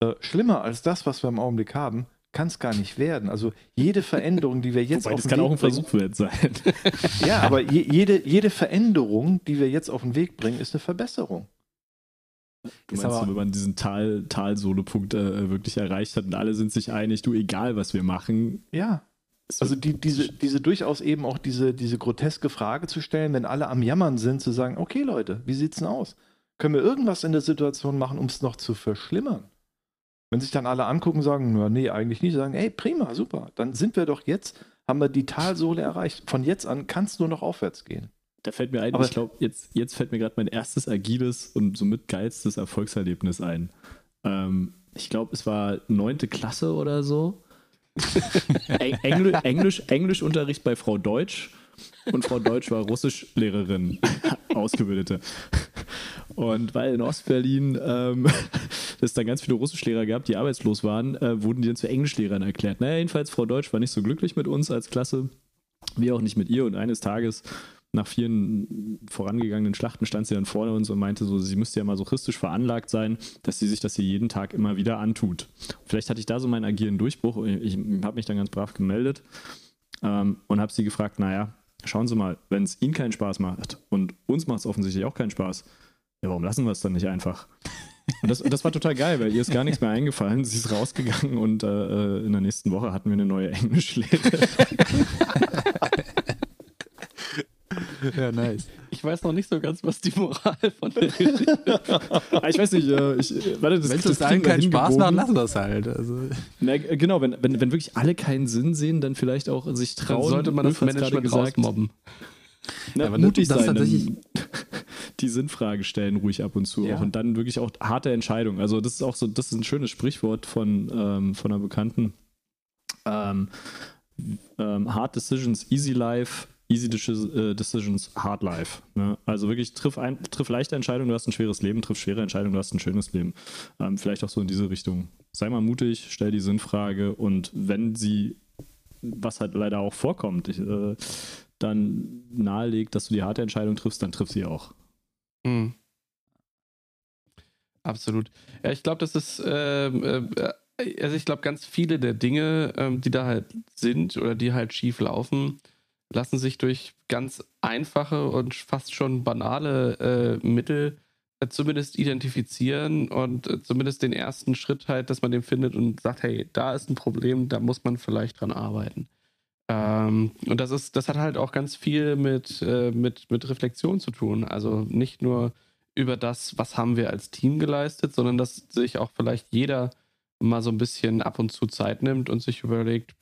S2: äh, schlimmer als das, was wir im Augenblick haben, kann es gar nicht werden. Also jede Veränderung, die wir jetzt
S3: Wobei, auf das kann Weg auch ein Versuch wert sein.
S2: ja, aber je, jede, jede Veränderung, die wir jetzt auf den Weg bringen, ist eine Verbesserung.
S3: Du meinst, aber, wenn man diesen Tal, Talsohle-Punkt äh, wirklich erreicht hat und alle sind sich einig, du, egal was wir machen.
S2: Ja. Also die, diese, diese durchaus eben auch diese, diese groteske Frage zu stellen, wenn alle am Jammern sind, zu sagen, okay Leute, wie sieht's denn aus? Können wir irgendwas in der Situation machen, um es noch zu verschlimmern? Wenn sich dann alle angucken und sagen, na, nee, eigentlich nicht, sagen, ey, prima, super, dann sind wir doch jetzt, haben wir die Talsohle erreicht. Von jetzt an kann es nur noch aufwärts gehen.
S3: Da fällt mir ein, Aber ich glaube, jetzt, jetzt fällt mir gerade mein erstes agiles und somit geilstes Erfolgserlebnis ein. Ähm, ich glaube, es war neunte Klasse oder so. Engl Englisch, Englischunterricht bei Frau Deutsch und Frau Deutsch war Russischlehrerin, Ausgebildete. Und weil in Ostberlin ähm, es dann ganz viele Russischlehrer gab, die arbeitslos waren, äh, wurden die dann zu Englischlehrern erklärt. Naja, jedenfalls Frau Deutsch war nicht so glücklich mit uns als Klasse, wie auch nicht mit ihr. Und eines Tages nach vielen vorangegangenen Schlachten stand sie dann vor uns und meinte so, sie müsste ja mal so christisch veranlagt sein, dass sie sich das hier jeden Tag immer wieder antut. Vielleicht hatte ich da so meinen agilen Durchbruch. Ich, ich habe mich dann ganz brav gemeldet ähm, und habe sie gefragt, naja, schauen Sie mal, wenn es Ihnen keinen Spaß macht und uns macht es offensichtlich auch keinen Spaß, ja, warum lassen wir es dann nicht einfach? Und das, das war total geil, weil ihr ist gar nichts mehr eingefallen. Sie ist rausgegangen und äh, in der nächsten Woche hatten wir eine neue Englischlehre.
S1: Ja, nice. Ich weiß noch nicht so ganz, was die Moral von der Geschichte ist.
S3: Ah, ich weiß nicht, äh, ich,
S4: warte, das, Wenn es allen keinen Spaß macht, lassen wir es halt. Also.
S3: Na, genau, wenn, wenn, wenn wirklich alle keinen Sinn sehen, dann vielleicht auch sich trauen. Dann
S1: sollte man das Management gesagt, rausmobben.
S3: Na, ja, mutig das, das sein. Tatsächlich die Sinnfrage stellen ruhig ab und zu ja. auch und dann wirklich auch harte Entscheidungen. Also das ist auch so, das ist ein schönes Sprichwort von, ähm, von einer Bekannten. Ähm, ähm, hard Decisions, Easy Life, Easy äh, Decisions, Hard Life. Ne? Also wirklich triff, ein, triff leichte Entscheidungen, du hast ein schweres Leben, triff schwere Entscheidungen, du hast ein schönes Leben. Ähm, vielleicht auch so in diese Richtung. Sei mal mutig, stell die Sinnfrage und wenn sie, was halt leider auch vorkommt, ich, äh, dann nahelegt, dass du die harte Entscheidung triffst, dann triff sie auch. Mhm.
S1: Absolut. Ja, ich glaube, das ist, äh, äh, also ich glaube, ganz viele der Dinge, ähm, die da halt sind oder die halt schief laufen, lassen sich durch ganz einfache und fast schon banale äh, Mittel äh, zumindest identifizieren und äh, zumindest den ersten Schritt halt, dass man den findet und sagt, hey, da ist ein Problem, da muss man vielleicht dran arbeiten. Ähm, und das ist, das hat halt auch ganz viel mit, äh, mit, mit Reflexion zu tun. Also nicht nur über das, was haben wir als Team geleistet, sondern dass sich auch vielleicht jeder mal so ein bisschen ab und zu Zeit nimmt und sich überlegt,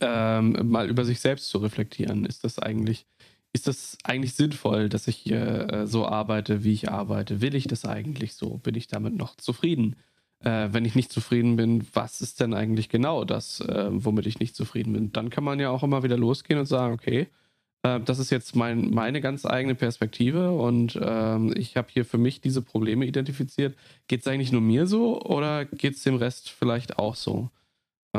S1: ähm, mal über sich selbst zu reflektieren. Ist das eigentlich, ist das eigentlich sinnvoll, dass ich äh, so arbeite, wie ich arbeite? Will ich das eigentlich so? Bin ich damit noch zufrieden? äh, wenn ich nicht zufrieden bin, was ist denn eigentlich genau das, äh, womit ich nicht zufrieden bin? Dann kann man ja auch immer wieder losgehen und sagen, okay, äh, das ist jetzt mein, meine ganz eigene Perspektive und ähm, ich habe hier für mich diese Probleme identifiziert. Geht es eigentlich nur mir so oder geht es dem Rest vielleicht auch so?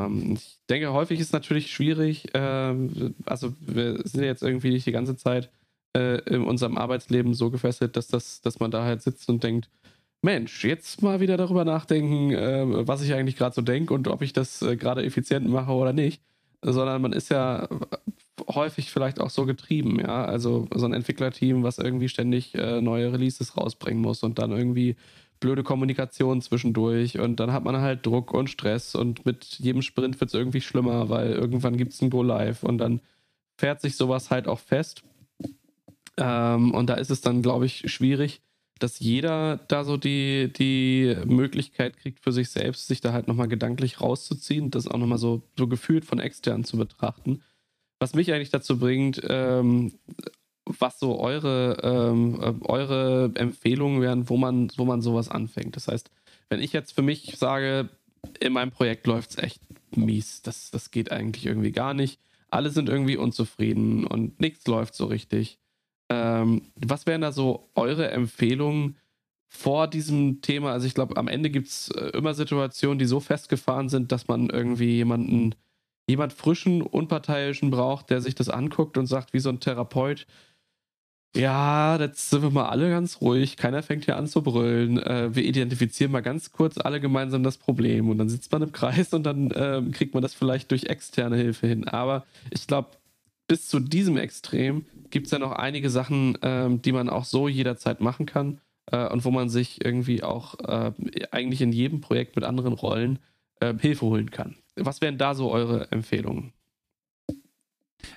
S1: Ähm, ich denke, häufig ist natürlich schwierig, ähm, also wir sind jetzt irgendwie nicht die ganze Zeit äh, in unserem Arbeitsleben so gefesselt, dass, das, dass man da halt sitzt und denkt, Mensch, jetzt mal wieder darüber nachdenken, äh, was ich eigentlich gerade so denke und ob ich das äh, gerade effizient mache oder nicht. Sondern man ist ja häufig vielleicht auch so getrieben, ja. Also so ein Entwicklerteam, was irgendwie ständig äh, neue Releases rausbringen muss und dann irgendwie blöde Kommunikation zwischendurch und dann hat man halt Druck und Stress und mit jedem Sprint wird es irgendwie schlimmer, weil irgendwann gibt es ein Go Live und dann fährt sich sowas halt auch fest. Ähm, und da ist es dann, glaube ich, schwierig, dass jeder da so die, die Möglichkeit kriegt für sich selbst, sich da halt nochmal gedanklich rauszuziehen, das auch nochmal so, so gefühlt von extern zu betrachten. Was mich eigentlich dazu bringt, ähm, was so eure, ähm, äh, eure Empfehlungen wären, wo man, wo man sowas anfängt. Das heißt, wenn ich jetzt für mich sage, in meinem Projekt läuft es echt mies, das, das geht eigentlich irgendwie gar nicht. Alle sind irgendwie unzufrieden und nichts läuft so richtig. Ähm, was wären da so eure Empfehlungen vor diesem Thema? Also ich glaube, am Ende gibt es äh, immer Situationen, die so festgefahren sind, dass man irgendwie jemanden, jemand frischen, unparteiischen braucht, der sich das anguckt und sagt, wie so ein Therapeut, ja, jetzt sind wir mal alle ganz ruhig. Keiner fängt hier an zu brüllen. Äh, wir identifizieren mal ganz kurz alle gemeinsam das Problem und dann sitzt man im Kreis und dann äh, kriegt man das vielleicht durch externe Hilfe hin. Aber ich glaube, bis zu diesem Extrem gibt es ja noch einige Sachen, ähm, die man auch so jederzeit machen kann äh, und wo man sich irgendwie auch äh, eigentlich in jedem Projekt mit anderen Rollen äh, Hilfe holen kann. Was wären da so eure Empfehlungen?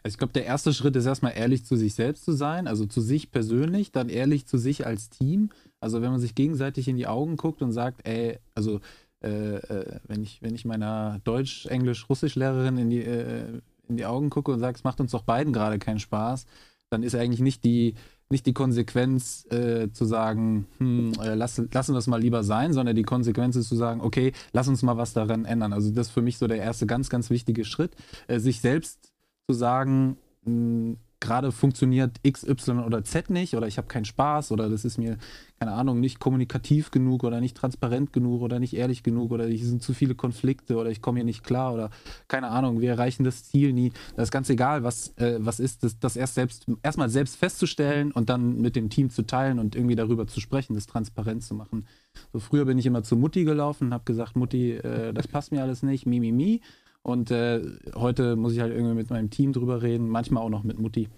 S4: Also ich glaube, der erste Schritt ist erstmal ehrlich zu sich selbst zu sein, also zu sich persönlich, dann ehrlich zu sich als Team. Also wenn man sich gegenseitig in die Augen guckt und sagt, ey, also äh, äh, wenn ich, wenn ich meiner Deutsch, Englisch, Russisch-Lehrerin in die, äh, in die Augen gucke und sage, es macht uns doch beiden gerade keinen Spaß, dann ist eigentlich nicht die, nicht die Konsequenz äh, zu sagen, hm, äh, lass, lassen wir es mal lieber sein, sondern die Konsequenz ist zu sagen, okay, lass uns mal was daran ändern. Also das ist für mich so der erste ganz, ganz wichtige Schritt, äh, sich selbst zu sagen, hm, gerade funktioniert X, Y oder Z nicht oder ich habe keinen Spaß oder das ist mir, keine Ahnung, nicht kommunikativ genug oder nicht transparent genug oder nicht ehrlich genug oder es sind zu viele Konflikte oder ich komme hier nicht klar oder keine Ahnung, wir erreichen das Ziel nie. Das ist ganz egal, was, äh, was ist, das, das erst selbst, erstmal selbst festzustellen und dann mit dem Team zu teilen und irgendwie darüber zu sprechen, das transparent zu machen. So früher bin ich immer zu Mutti gelaufen und habe gesagt, Mutti, äh, das passt mir alles nicht, mi, mi, mi. Und äh, heute muss ich halt irgendwie mit meinem Team drüber reden, manchmal auch noch mit Mutti.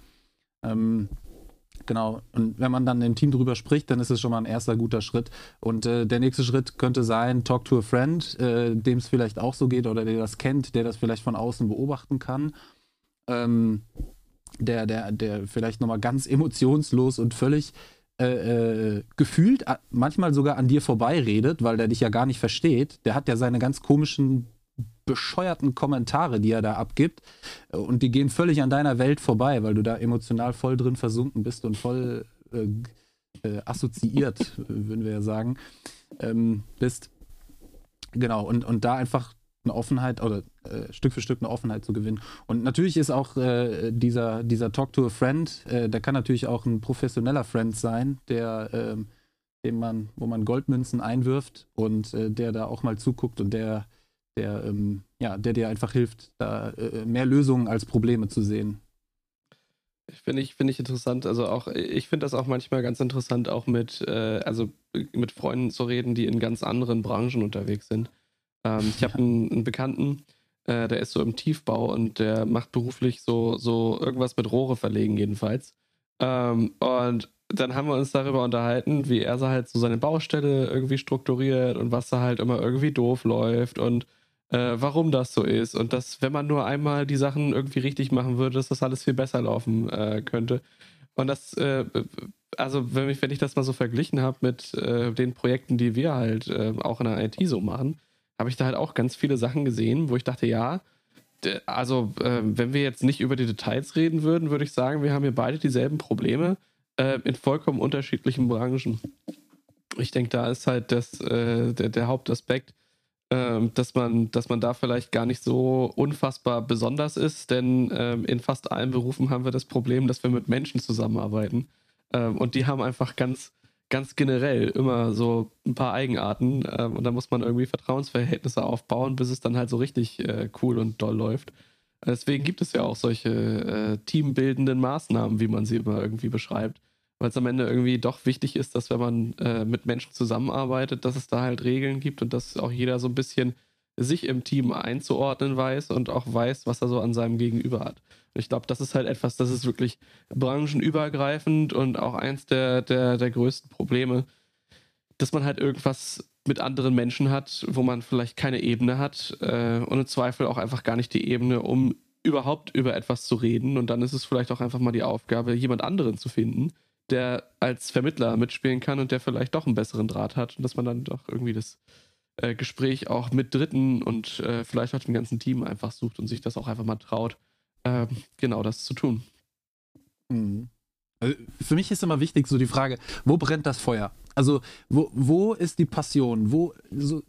S4: Ähm, genau. Und wenn man dann im Team drüber spricht, dann ist es schon mal ein erster guter Schritt. Und äh, der nächste Schritt könnte sein, talk to a friend, äh, dem es vielleicht auch so geht oder der das kennt, der das vielleicht von außen beobachten kann. Ähm, der, der, der vielleicht nochmal ganz emotionslos und völlig äh, äh, gefühlt manchmal sogar an dir vorbeiredet, weil der dich ja gar nicht versteht. Der hat ja seine ganz komischen bescheuerten Kommentare, die er da abgibt. Und die gehen völlig an deiner Welt vorbei, weil du da emotional voll drin versunken bist und voll äh, äh, assoziiert, würden wir ja sagen, ähm, bist. Genau, und, und da einfach eine Offenheit oder äh, Stück für Stück eine Offenheit zu gewinnen. Und natürlich ist auch äh, dieser, dieser Talk to a Friend, äh, der kann natürlich auch ein professioneller Friend sein, der ähm, dem man, wo man Goldmünzen einwirft und äh, der da auch mal zuguckt und der der, ähm, ja, der dir einfach hilft, da äh, mehr Lösungen als Probleme zu sehen.
S1: Finde ich, find ich interessant. Also auch, ich finde das auch manchmal ganz interessant, auch mit, äh, also mit Freunden zu reden, die in ganz anderen Branchen unterwegs sind. Ähm, ich habe einen, einen, Bekannten, äh, der ist so im Tiefbau und der macht beruflich so, so irgendwas mit Rohre verlegen, jedenfalls. Ähm, und dann haben wir uns darüber unterhalten, wie er halt so seine Baustelle irgendwie strukturiert und was da halt immer irgendwie doof läuft und äh, warum das so ist und dass, wenn man nur einmal die Sachen irgendwie richtig machen würde, dass das alles viel besser laufen äh, könnte. Und das, äh, also wenn ich, wenn ich das mal so verglichen habe mit äh, den Projekten, die wir halt äh, auch in der IT so machen, habe ich da halt auch ganz viele Sachen gesehen, wo ich dachte, ja, also äh, wenn wir jetzt nicht über die Details reden würden, würde ich sagen, wir haben hier beide dieselben Probleme in vollkommen unterschiedlichen Branchen. Ich denke, da ist halt das, der, der Hauptaspekt, dass, man, dass man da vielleicht gar nicht so unfassbar besonders ist, denn ähm, in fast allen Berufen haben wir das Problem, dass wir mit Menschen zusammenarbeiten. Ähm, und die haben einfach ganz, ganz generell immer so ein paar Eigenarten. Ähm, und da muss man irgendwie Vertrauensverhältnisse aufbauen, bis es dann halt so richtig äh, cool und doll läuft. Deswegen gibt es ja auch solche äh, teambildenden Maßnahmen, wie man sie immer irgendwie beschreibt weil es am Ende irgendwie doch wichtig ist, dass wenn man äh, mit Menschen zusammenarbeitet, dass es da halt Regeln gibt und dass auch jeder so ein bisschen sich im Team einzuordnen weiß und auch weiß, was er so an seinem Gegenüber hat. Und ich glaube, das ist halt etwas, das ist wirklich branchenübergreifend und auch eins der, der, der größten Probleme, dass man halt irgendwas mit anderen Menschen hat, wo man vielleicht keine Ebene hat äh, und im Zweifel auch einfach gar nicht die Ebene, um überhaupt über etwas zu reden. Und dann ist es vielleicht auch einfach mal die Aufgabe, jemand anderen zu finden, der als Vermittler mitspielen kann und der vielleicht doch einen besseren Draht hat und dass man dann doch irgendwie das äh, Gespräch auch mit Dritten und äh, vielleicht auch dem ganzen Team einfach sucht und sich das auch einfach mal traut, äh, genau das zu tun.
S4: Mhm. Also für mich ist immer wichtig so die Frage, wo brennt das Feuer? Also wo, wo ist die Passion? Wo, so,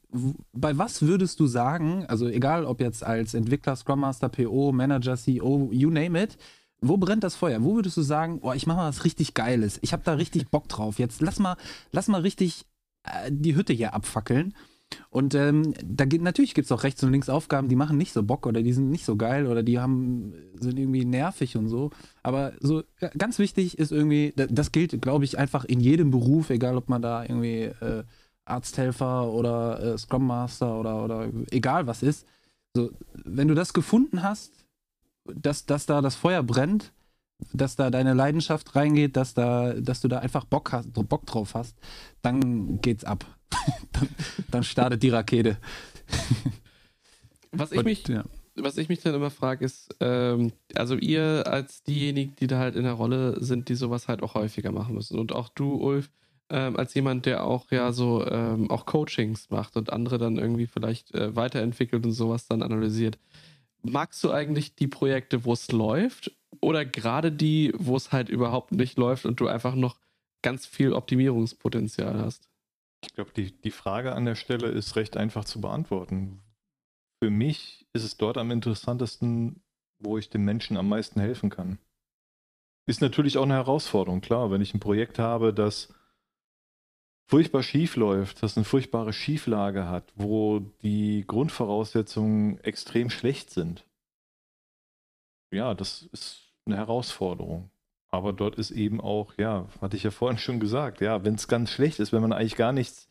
S4: bei was würdest du sagen, also egal ob jetzt als Entwickler, Scrum Master, PO, Manager, CEO, you name it, wo brennt das Feuer? Wo würdest du sagen, oh, ich mache mal was richtig Geiles. Ich habe da richtig Bock drauf. Jetzt lass mal, lass mal richtig äh, die Hütte hier abfackeln. Und ähm, da geht, natürlich gibt es auch rechts und links Aufgaben, die machen nicht so Bock oder die sind nicht so geil oder die haben, sind irgendwie nervig und so. Aber so ganz wichtig ist irgendwie, das gilt, glaube ich, einfach in jedem Beruf, egal ob man da irgendwie äh, Arzthelfer oder äh, Scrum Master oder, oder egal was ist. So, wenn du das gefunden hast, dass, dass da das Feuer brennt, dass da deine Leidenschaft reingeht, dass, da, dass du da einfach Bock, hast, Bock drauf hast, dann geht's ab. dann, dann, startet die Rakete.
S1: was, ich Und, mich, ja. was ich mich dann immer frage, ist, ähm, also ihr als diejenigen, die da halt in der Rolle sind, die sowas halt auch häufiger machen müssen. Und auch du, Ulf, ähm, als jemand, der auch ja so ähm, auch Coachings macht und andere dann irgendwie vielleicht äh, weiterentwickelt und sowas dann analysiert magst du eigentlich die Projekte, wo es läuft oder gerade die, wo es halt überhaupt nicht läuft und du einfach noch ganz viel Optimierungspotenzial hast?
S2: Ich glaube, die, die Frage an der Stelle ist recht einfach zu beantworten. Für mich ist es dort am interessantesten, wo ich dem Menschen am meisten helfen kann. Ist natürlich auch eine Herausforderung, klar, wenn ich ein Projekt habe, das furchtbar schief läuft, das eine furchtbare Schieflage hat, wo die Grundvoraussetzungen extrem schlecht sind. Ja, das ist eine Herausforderung. Aber dort ist eben auch, ja, hatte ich ja vorhin schon gesagt, ja, wenn es ganz schlecht ist, wenn man eigentlich gar nichts,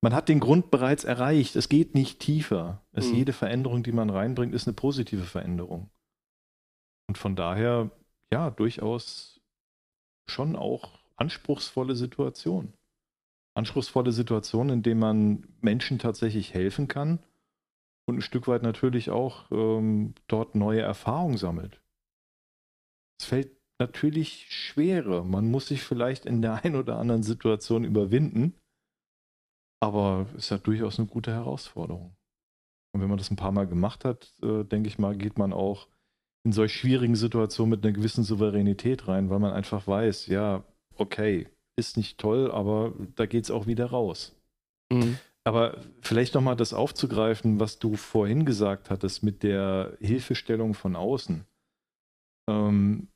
S2: man hat den Grund bereits erreicht, es geht nicht tiefer. Es, mhm. Jede Veränderung, die man reinbringt, ist eine positive Veränderung. Und von daher, ja, durchaus schon auch anspruchsvolle Situation anspruchsvolle Situation, in der man Menschen tatsächlich helfen kann und ein Stück weit natürlich auch ähm, dort neue Erfahrungen sammelt. Es fällt natürlich schwere. Man muss sich vielleicht in der einen oder anderen Situation überwinden, aber es ist ja durchaus eine gute Herausforderung. Und wenn man das ein paar Mal gemacht hat, äh, denke ich mal, geht man auch in solch schwierigen Situationen mit einer gewissen Souveränität rein, weil man einfach weiß, ja, okay, ist nicht toll, aber da geht es auch wieder raus. Mhm. Aber vielleicht nochmal das aufzugreifen, was du vorhin gesagt hattest mit der Hilfestellung von außen. Ähm,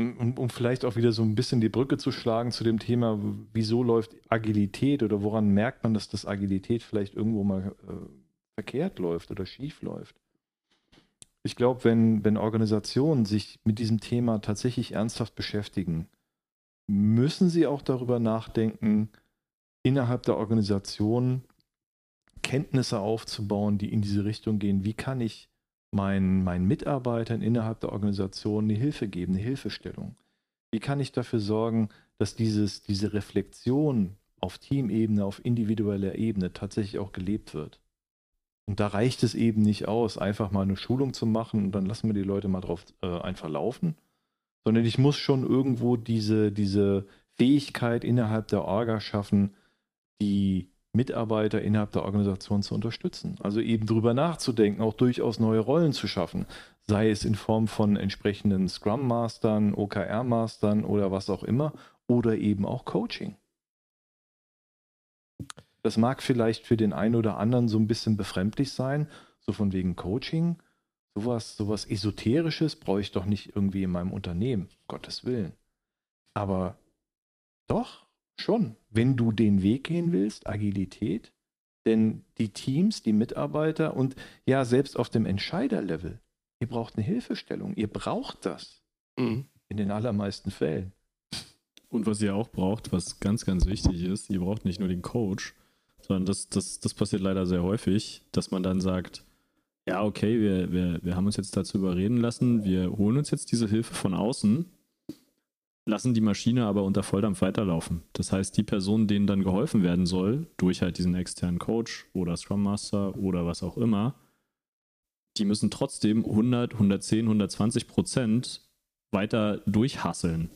S2: um, um, vielleicht auch wieder so ein bisschen die Brücke zu schlagen zu dem Thema, wieso läuft Agilität oder woran merkt man, dass das Agilität vielleicht irgendwo mal äh, verkehrt läuft oder schief läuft. Ich glaube, wenn, wenn Organisationen sich mit diesem Thema tatsächlich ernsthaft beschäftigen, müssen sie auch darüber nachdenken, innerhalb der Organisation Kenntnisse aufzubauen, die in diese Richtung gehen. Wie kann ich meinen, meinen Mitarbeitern innerhalb der Organisation eine Hilfe geben, eine Hilfestellung? Wie kann ich dafür sorgen, dass dieses, diese Reflexion auf Teamebene, auf individueller Ebene tatsächlich auch gelebt wird? Und da reicht es eben nicht aus, einfach mal eine Schulung zu machen und dann lassen wir die Leute mal drauf äh, einfach laufen, sondern ich muss schon irgendwo diese, diese Fähigkeit innerhalb der Orga schaffen, die Mitarbeiter innerhalb der Organisation zu unterstützen. Also eben drüber nachzudenken, auch durchaus neue Rollen zu schaffen, sei es in Form von entsprechenden Scrum Mastern, OKR Mastern oder was auch immer, oder eben auch Coaching. Das mag vielleicht für den einen oder anderen so ein bisschen befremdlich sein, so von wegen Coaching. Sowas, sowas Esoterisches brauche ich doch nicht irgendwie in meinem Unternehmen, um Gottes Willen. Aber doch, schon. Wenn du den Weg gehen willst, Agilität, denn die Teams, die Mitarbeiter und ja, selbst auf dem Entscheiderlevel, ihr braucht eine Hilfestellung. Ihr braucht das. Mhm. In den allermeisten Fällen.
S3: Und was ihr auch braucht, was ganz, ganz wichtig ist, ihr braucht nicht nur den Coach, sondern das, das, das passiert leider sehr häufig, dass man dann sagt, ja, okay, wir, wir, wir haben uns jetzt dazu überreden lassen, wir holen uns jetzt diese Hilfe von außen, lassen die Maschine aber unter Volldampf weiterlaufen. Das heißt, die Personen, denen dann geholfen werden soll, durch halt diesen externen Coach oder Scrum Master oder was auch immer, die müssen trotzdem 100, 110, 120 Prozent weiter durchhasseln.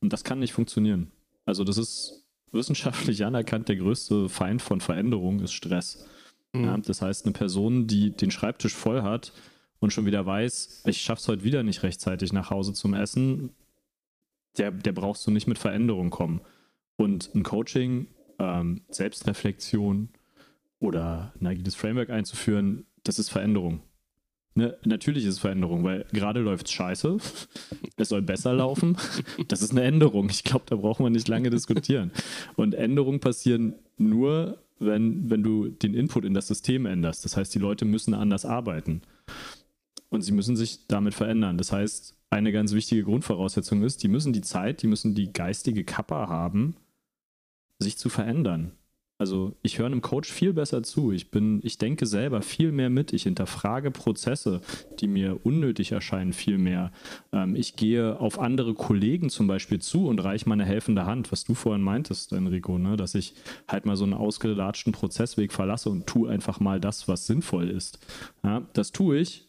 S3: Und das kann nicht funktionieren. Also das ist wissenschaftlich anerkannt, der größte Feind von Veränderung ist Stress. Mhm. Ja, das heißt, eine Person, die den Schreibtisch voll hat und schon wieder weiß, ich schaff's heute wieder nicht rechtzeitig nach Hause zum Essen, der, der brauchst du nicht mit Veränderung kommen. Und ein Coaching, ähm, Selbstreflexion oder ein agiles Framework einzuführen, das ist Veränderung. Ne, natürlich ist es Veränderung, weil gerade läuft es scheiße. Es soll besser laufen. Das ist eine Änderung. Ich glaube, da brauchen wir nicht lange diskutieren. Und Änderungen passieren nur, wenn, wenn du den Input in das System änderst. Das heißt, die Leute müssen anders arbeiten. Und sie müssen sich damit verändern. Das heißt, eine ganz wichtige Grundvoraussetzung ist, die müssen die Zeit, die müssen die geistige Kappa haben, sich zu verändern. Also ich höre einem Coach viel besser zu. Ich bin, ich denke selber viel mehr mit. Ich hinterfrage Prozesse, die mir unnötig erscheinen, viel mehr. Ähm, ich gehe auf andere Kollegen zum Beispiel zu und reiche meine helfende Hand, was du vorhin meintest, Enrico, ne? dass ich halt mal so einen ausgelatschten Prozessweg verlasse und tue einfach mal das, was sinnvoll ist. Ja, das tue ich,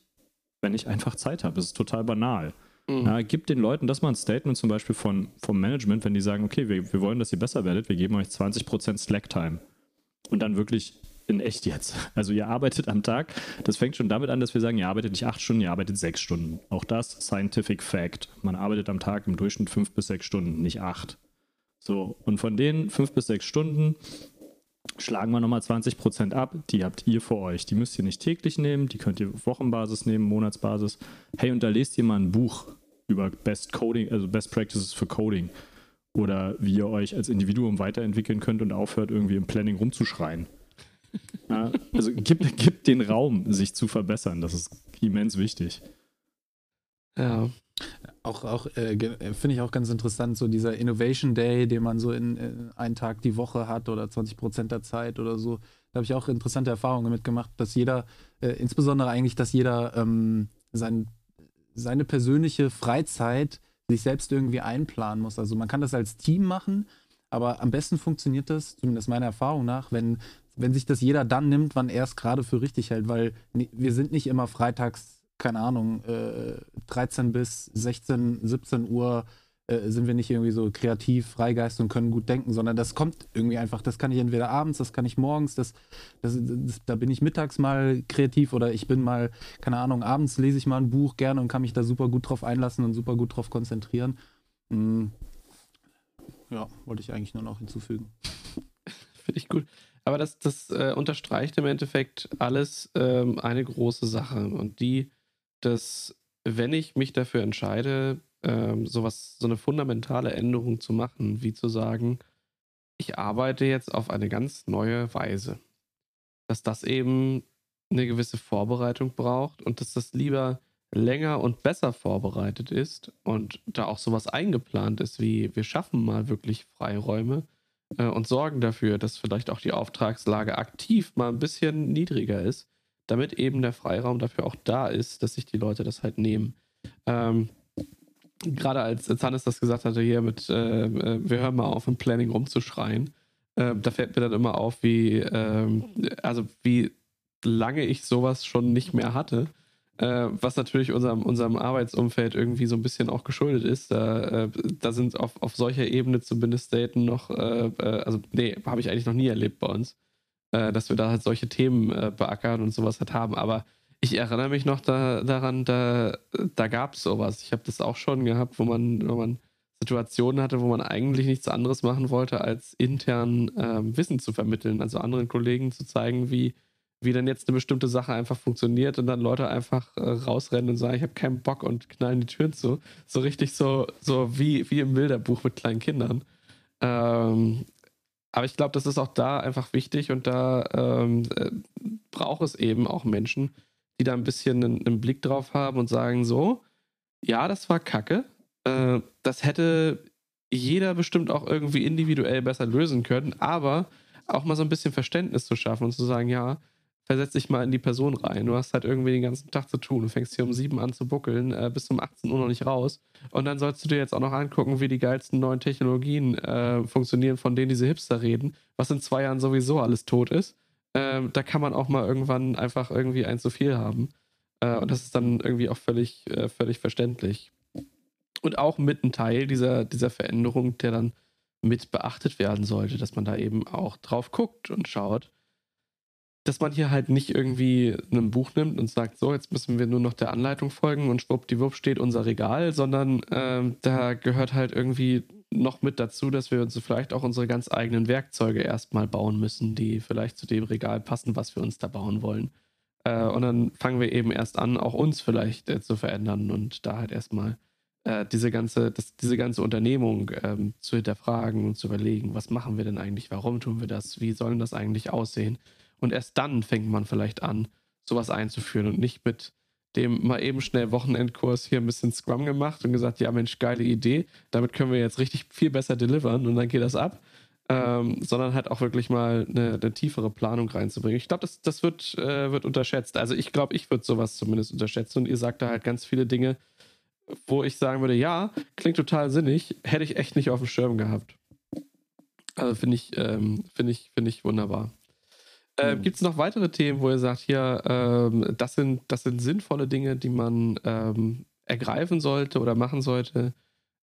S3: wenn ich einfach Zeit habe. Es ist total banal. Mhm. Ja, gibt den Leuten das mal ein Statement zum Beispiel von, vom Management, wenn die sagen, okay, wir, wir wollen, dass ihr besser werdet, wir geben euch 20% Slack-Time. Und dann wirklich in echt jetzt. Also ihr arbeitet am Tag, das fängt schon damit an, dass wir sagen, ihr arbeitet nicht acht Stunden, ihr arbeitet sechs Stunden. Auch das Scientific Fact. Man arbeitet am Tag im Durchschnitt fünf bis sechs Stunden, nicht acht. So, und von den fünf bis sechs Stunden schlagen wir nochmal 20 Prozent ab. Die habt ihr für euch. Die müsst ihr nicht täglich nehmen, die könnt ihr Wochenbasis nehmen, Monatsbasis. Hey, und da lest ihr mal ein Buch über Best Coding, also Best Practices für Coding. Oder wie ihr euch als Individuum weiterentwickeln könnt und aufhört, irgendwie im Planning rumzuschreien. Ja, also gibt, gibt den Raum, sich zu verbessern. Das ist immens wichtig.
S4: Ja. Auch, auch äh, äh, finde ich auch ganz interessant, so dieser Innovation Day, den man so in, in einen Tag die Woche hat oder 20 Prozent der Zeit oder so. Da habe ich auch interessante Erfahrungen mitgemacht, dass jeder, äh, insbesondere eigentlich, dass jeder ähm, sein, seine persönliche Freizeit sich selbst irgendwie einplanen muss. Also man kann das als Team machen, aber am besten funktioniert das, zumindest meiner Erfahrung nach, wenn, wenn sich das jeder dann nimmt, wann er es gerade für richtig hält, weil wir sind nicht immer freitags keine Ahnung, äh, 13 bis 16, 17 Uhr äh, sind wir nicht irgendwie so kreativ, Freigeist und können gut denken, sondern das kommt irgendwie einfach. Das kann ich entweder abends, das kann ich morgens, das, das, das, da bin ich mittags mal kreativ oder ich bin mal, keine Ahnung, abends lese ich mal ein Buch gerne und kann mich da super gut drauf einlassen und super gut drauf konzentrieren. Mhm. Ja, wollte ich eigentlich nur noch hinzufügen.
S1: Finde ich gut. Aber das, das äh, unterstreicht im Endeffekt alles ähm, eine große Sache. Und die dass wenn ich mich dafür entscheide, ähm, sowas, so eine fundamentale Änderung zu machen, wie zu sagen, ich arbeite jetzt auf eine ganz neue Weise, dass das eben eine gewisse Vorbereitung braucht und dass das lieber länger und besser vorbereitet ist und da auch sowas eingeplant ist, wie wir schaffen mal wirklich Freiräume äh, und sorgen dafür, dass vielleicht auch die Auftragslage aktiv mal ein bisschen niedriger ist, damit eben der Freiraum dafür auch da ist, dass sich die Leute das halt nehmen. Ähm, Gerade als, als Hannes das gesagt hatte, hier mit, äh, äh, wir hören mal auf, im Planning rumzuschreien, äh, da fällt mir dann immer auf, wie, ähm, also wie lange ich sowas schon nicht mehr hatte. Äh, was natürlich unserem, unserem Arbeitsumfeld irgendwie so ein bisschen auch geschuldet ist. Da, äh, da sind auf, auf solcher Ebene zumindest Daten noch, äh, äh also nee, habe ich eigentlich noch nie erlebt bei uns äh, dass wir da halt solche Themen äh, beackern und sowas halt haben. Aber ich erinnere mich noch da, daran, da, da gab es sowas. Ich habe das auch schon gehabt, wo man, wo man Situationen hatte, wo man eigentlich nichts anderes machen wollte, als intern ähm, Wissen zu vermitteln, also anderen Kollegen zu zeigen, wie, wie denn jetzt eine bestimmte Sache einfach funktioniert und dann Leute einfach äh, rausrennen und sagen, ich habe keinen Bock und knallen die Türen zu. So richtig so, so wie, wie im Bilderbuch mit kleinen Kindern. Ähm, aber ich glaube, das ist auch da einfach wichtig und da ähm, äh, braucht es eben auch Menschen, die da ein bisschen einen, einen, Blick drauf haben und sagen so, ja, das war Kacke. Äh, das hätte jeder bestimmt auch irgendwie individuell besser lösen können, aber auch mal so ein bisschen Verständnis zu schaffen und zu sagen, ja, versetz dich mal in die Person rein. Du hast halt irgendwie den ganzen Tag zu tun. Du fängst hier um sieben an zu buckeln, äh, bis um 18 Uhr noch nicht raus. Und dann sollst du dir jetzt auch noch angucken, wie die geilsten neuen Technologien äh, funktionieren, von denen diese Hipster reden, was in zwei Jahren sowieso alles tot ist. Ähm, da kann man auch mal irgendwann einfach irgendwie ein zu viel haben. Äh, und das ist dann irgendwie auch völlig, äh, völlig verständlich. Und auch mit ein Teil dieser, dieser Veränderung, der dann mit beachtet werden sollte, dass man da eben auch drauf guckt und schaut, dass man hier halt nicht irgendwie ein Buch nimmt und sagt, so, jetzt müssen wir nur noch der Anleitung folgen und schwuppdiwupp steht unser Regal, sondern ähm, da gehört halt irgendwie noch mit dazu, dass wir uns vielleicht auch unsere ganz eigenen Werkzeuge erstmal bauen müssen, die vielleicht zu dem Regal passen, was wir uns da bauen wollen. Äh, und dann fangen wir eben erst an, auch uns vielleicht äh, zu verändern und da halt erstmal äh, diese, ganze, das, diese ganze Unternehmung ähm, zu hinterfragen und zu überlegen, was machen wir denn eigentlich, warum tun wir das, wie soll das eigentlich aussehen und erst dann fängt man vielleicht an, sowas einzuführen und nicht mit dem mal eben schnell Wochenendkurs hier ein bisschen Scrum gemacht und gesagt, ja Mensch, geile Idee, damit können wir jetzt richtig viel besser delivern und dann geht das ab. Ähm, sondern halt auch wirklich mal eine, eine tiefere Planung reinzubringen. Ich glaube, das, das wird, äh, wird unterschätzt. Also ich glaube, ich würde sowas zumindest unterschätzen und ihr sagt da halt ganz viele Dinge, wo ich sagen würde, ja, klingt total sinnig, hätte ich echt nicht auf dem Schirm gehabt. Also finde ich, ähm, finde ich, finde ich wunderbar. Äh, Gibt es noch weitere Themen, wo ihr sagt, hier, ähm, das, sind, das sind sinnvolle Dinge, die man ähm, ergreifen sollte oder machen sollte,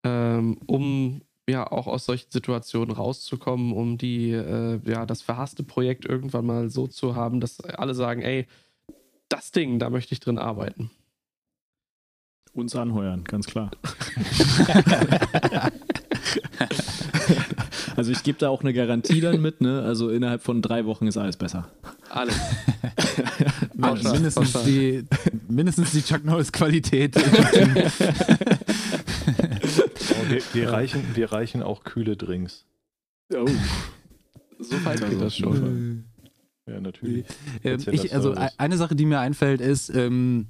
S1: ähm, um ja auch aus solchen Situationen rauszukommen, um die, äh, ja, das verhasste Projekt irgendwann mal so zu haben, dass alle sagen, ey, das Ding, da möchte ich drin arbeiten.
S3: Uns anheuern, ganz klar. Also ich gebe da auch eine Garantie dann mit, ne? Also innerhalb von drei Wochen ist alles besser.
S1: Alles.
S4: alles. Mindestens, die, mindestens die Chuck Norris Qualität.
S2: oh, wir, wir, reichen, wir reichen auch kühle Drinks.
S1: Oh. So weit geht das schon.
S2: Ja, natürlich.
S4: Ähm, ich, also eine Sache, die mir einfällt, ist, ähm,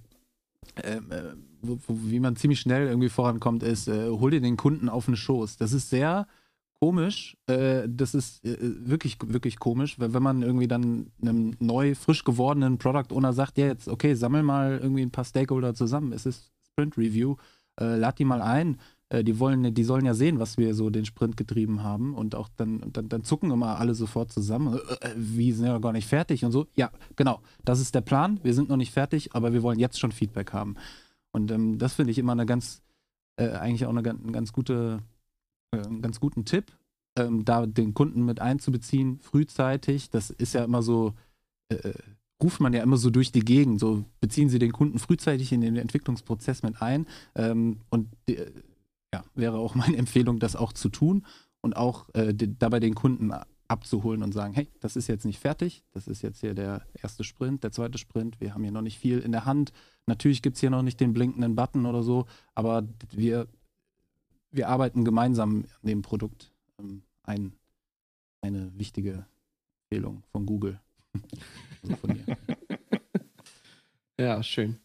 S4: ähm, äh, wo, wo, wie man ziemlich schnell irgendwie vorankommt, ist, äh, hol dir den Kunden auf den Schoß. Das ist sehr komisch. Äh, das ist äh, wirklich, wirklich komisch, wenn, man irgendwie dann einem neu, frisch gewordenen Product Owner sagt, ja, jetzt, okay, sammel mal irgendwie ein paar Stakeholder zusammen. Es ist Sprint Review, äh, lad die mal ein. Äh, die wollen, die sollen ja sehen, was wir so den Sprint getrieben haben und auch dann, dann, dann zucken immer alle sofort zusammen. Äh, äh, wir sind ja gar nicht fertig und so. Ja, genau. Das ist der Plan. Wir sind noch nicht fertig, aber wir wollen jetzt schon Feedback haben. Und ähm, das finde ich immer eine ganz, eigentlich auch eine, eine ganz gute einen ganz guten Tipp, ähm, da den Kunden mit einzubeziehen, frühzeitig. Das ist ja immer so, äh, äh, ruft man ja immer so durch die Gegend. So beziehen Sie den Kunden frühzeitig in den Entwicklungsprozess mit ein. Ähm, und äh, ja, wäre auch meine Empfehlung, das auch zu tun und auch äh, dabei den Kunden abzuholen und sagen, hey, das ist jetzt nicht fertig, das ist jetzt hier der erste Sprint, der zweite Sprint, wir haben hier noch nicht viel in der Hand. Natürlich gibt es hier noch nicht den blinkenden Button oder so, aber wir wir arbeiten gemeinsam an dem Produkt. Ähm, ein, eine wichtige Empfehlung von Google.
S1: also von mir. ja, schön.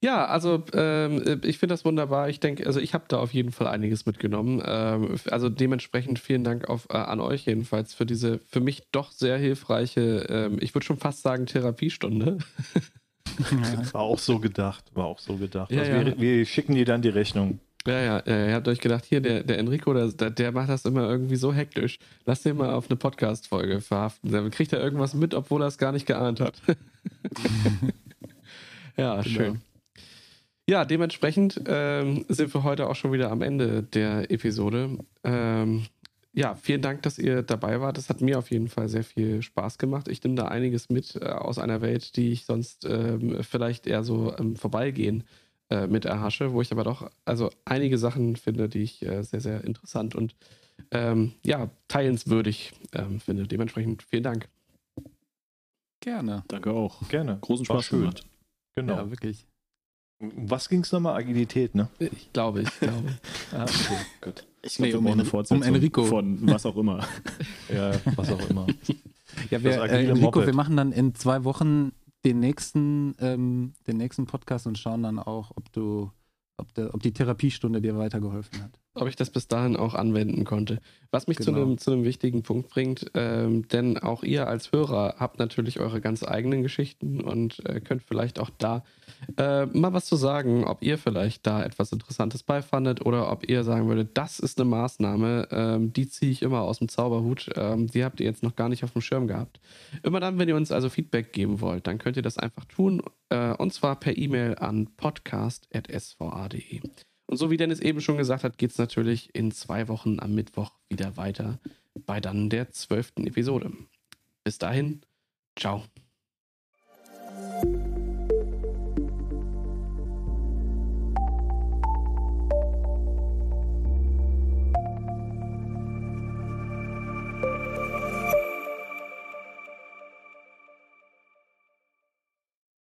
S1: Ja, also ähm, ich finde das wunderbar. Ich denke, also ich habe da auf jeden Fall einiges mitgenommen. Ähm, also dementsprechend vielen Dank auf, äh, an euch jedenfalls für diese für mich doch sehr hilfreiche, ähm, ich würde schon fast sagen, Therapiestunde.
S2: War auch so gedacht, war auch so gedacht. Ja, also ja. Wir, wir, schicken dir dann die Rechnung.
S1: Ja, ja, ja, ihr habt euch gedacht, hier, der, der Enrico, der, der macht das immer irgendwie so hektisch. Lass den mal auf eine Podcast-Folge verhaften. Dann kriegt er irgendwas mit, obwohl er es gar nicht geahnt hat. ja, genau. schön. Ja, dementsprechend ähm, sind wir heute auch schon wieder am Ende der Episode. Ähm, ja, vielen Dank, dass ihr dabei wart. Das hat mir auf jeden Fall sehr viel Spaß gemacht. Ich nehme da einiges mit äh, aus einer Welt, die ich sonst ähm, vielleicht eher so ähm, vorbeigehen äh, mit erhasche, wo ich aber doch also einige Sachen finde, die ich äh, sehr, sehr interessant und ähm, ja, teilenswürdig ähm, finde. Dementsprechend vielen Dank.
S4: Gerne.
S3: Danke auch.
S2: Gerne.
S3: Großen
S2: War
S3: Spaß
S2: schön.
S3: gemacht.
S2: Genau.
S4: Ja, wirklich.
S2: Was ging es nochmal? Agilität, ne?
S1: Ich glaube, ich glaube.
S4: Ah, okay.
S2: Gut.
S3: Ich
S4: Nee,
S3: glaub, wir
S4: um
S3: eine Fortsetzung
S4: um Enrico.
S3: Von was auch immer.
S2: Ja, was auch immer.
S4: Ja, wir, äh, Enrico,
S2: Moped.
S4: wir machen dann in zwei Wochen den nächsten, ähm, den nächsten Podcast und schauen dann auch, ob du, ob, der, ob die Therapiestunde dir weitergeholfen hat.
S1: Ob ich das bis dahin auch anwenden konnte. Was mich zu,
S4: Genau.
S1: einem, zu einem wichtigen Punkt bringt, ähm, denn auch ihr als Hörer habt natürlich eure ganz eigenen Geschichten und äh, könnt vielleicht auch da äh, mal was zu sagen, ob ihr vielleicht da etwas Interessantes beifandet oder ob ihr sagen würdet, das ist eine Maßnahme, ähm, die ziehe ich immer aus dem Zauberhut, ähm, die habt ihr jetzt noch gar nicht auf dem Schirm gehabt. Immer dann, wenn ihr uns also Feedback geben wollt, dann könnt ihr das einfach tun äh, und zwar per E-Mail an podcast.sva.de. Und so wie Dennis eben schon gesagt hat, geht es natürlich in zwei Wochen am Mittwoch wieder weiter bei dann der zwölften Episode. Bis dahin, ciao.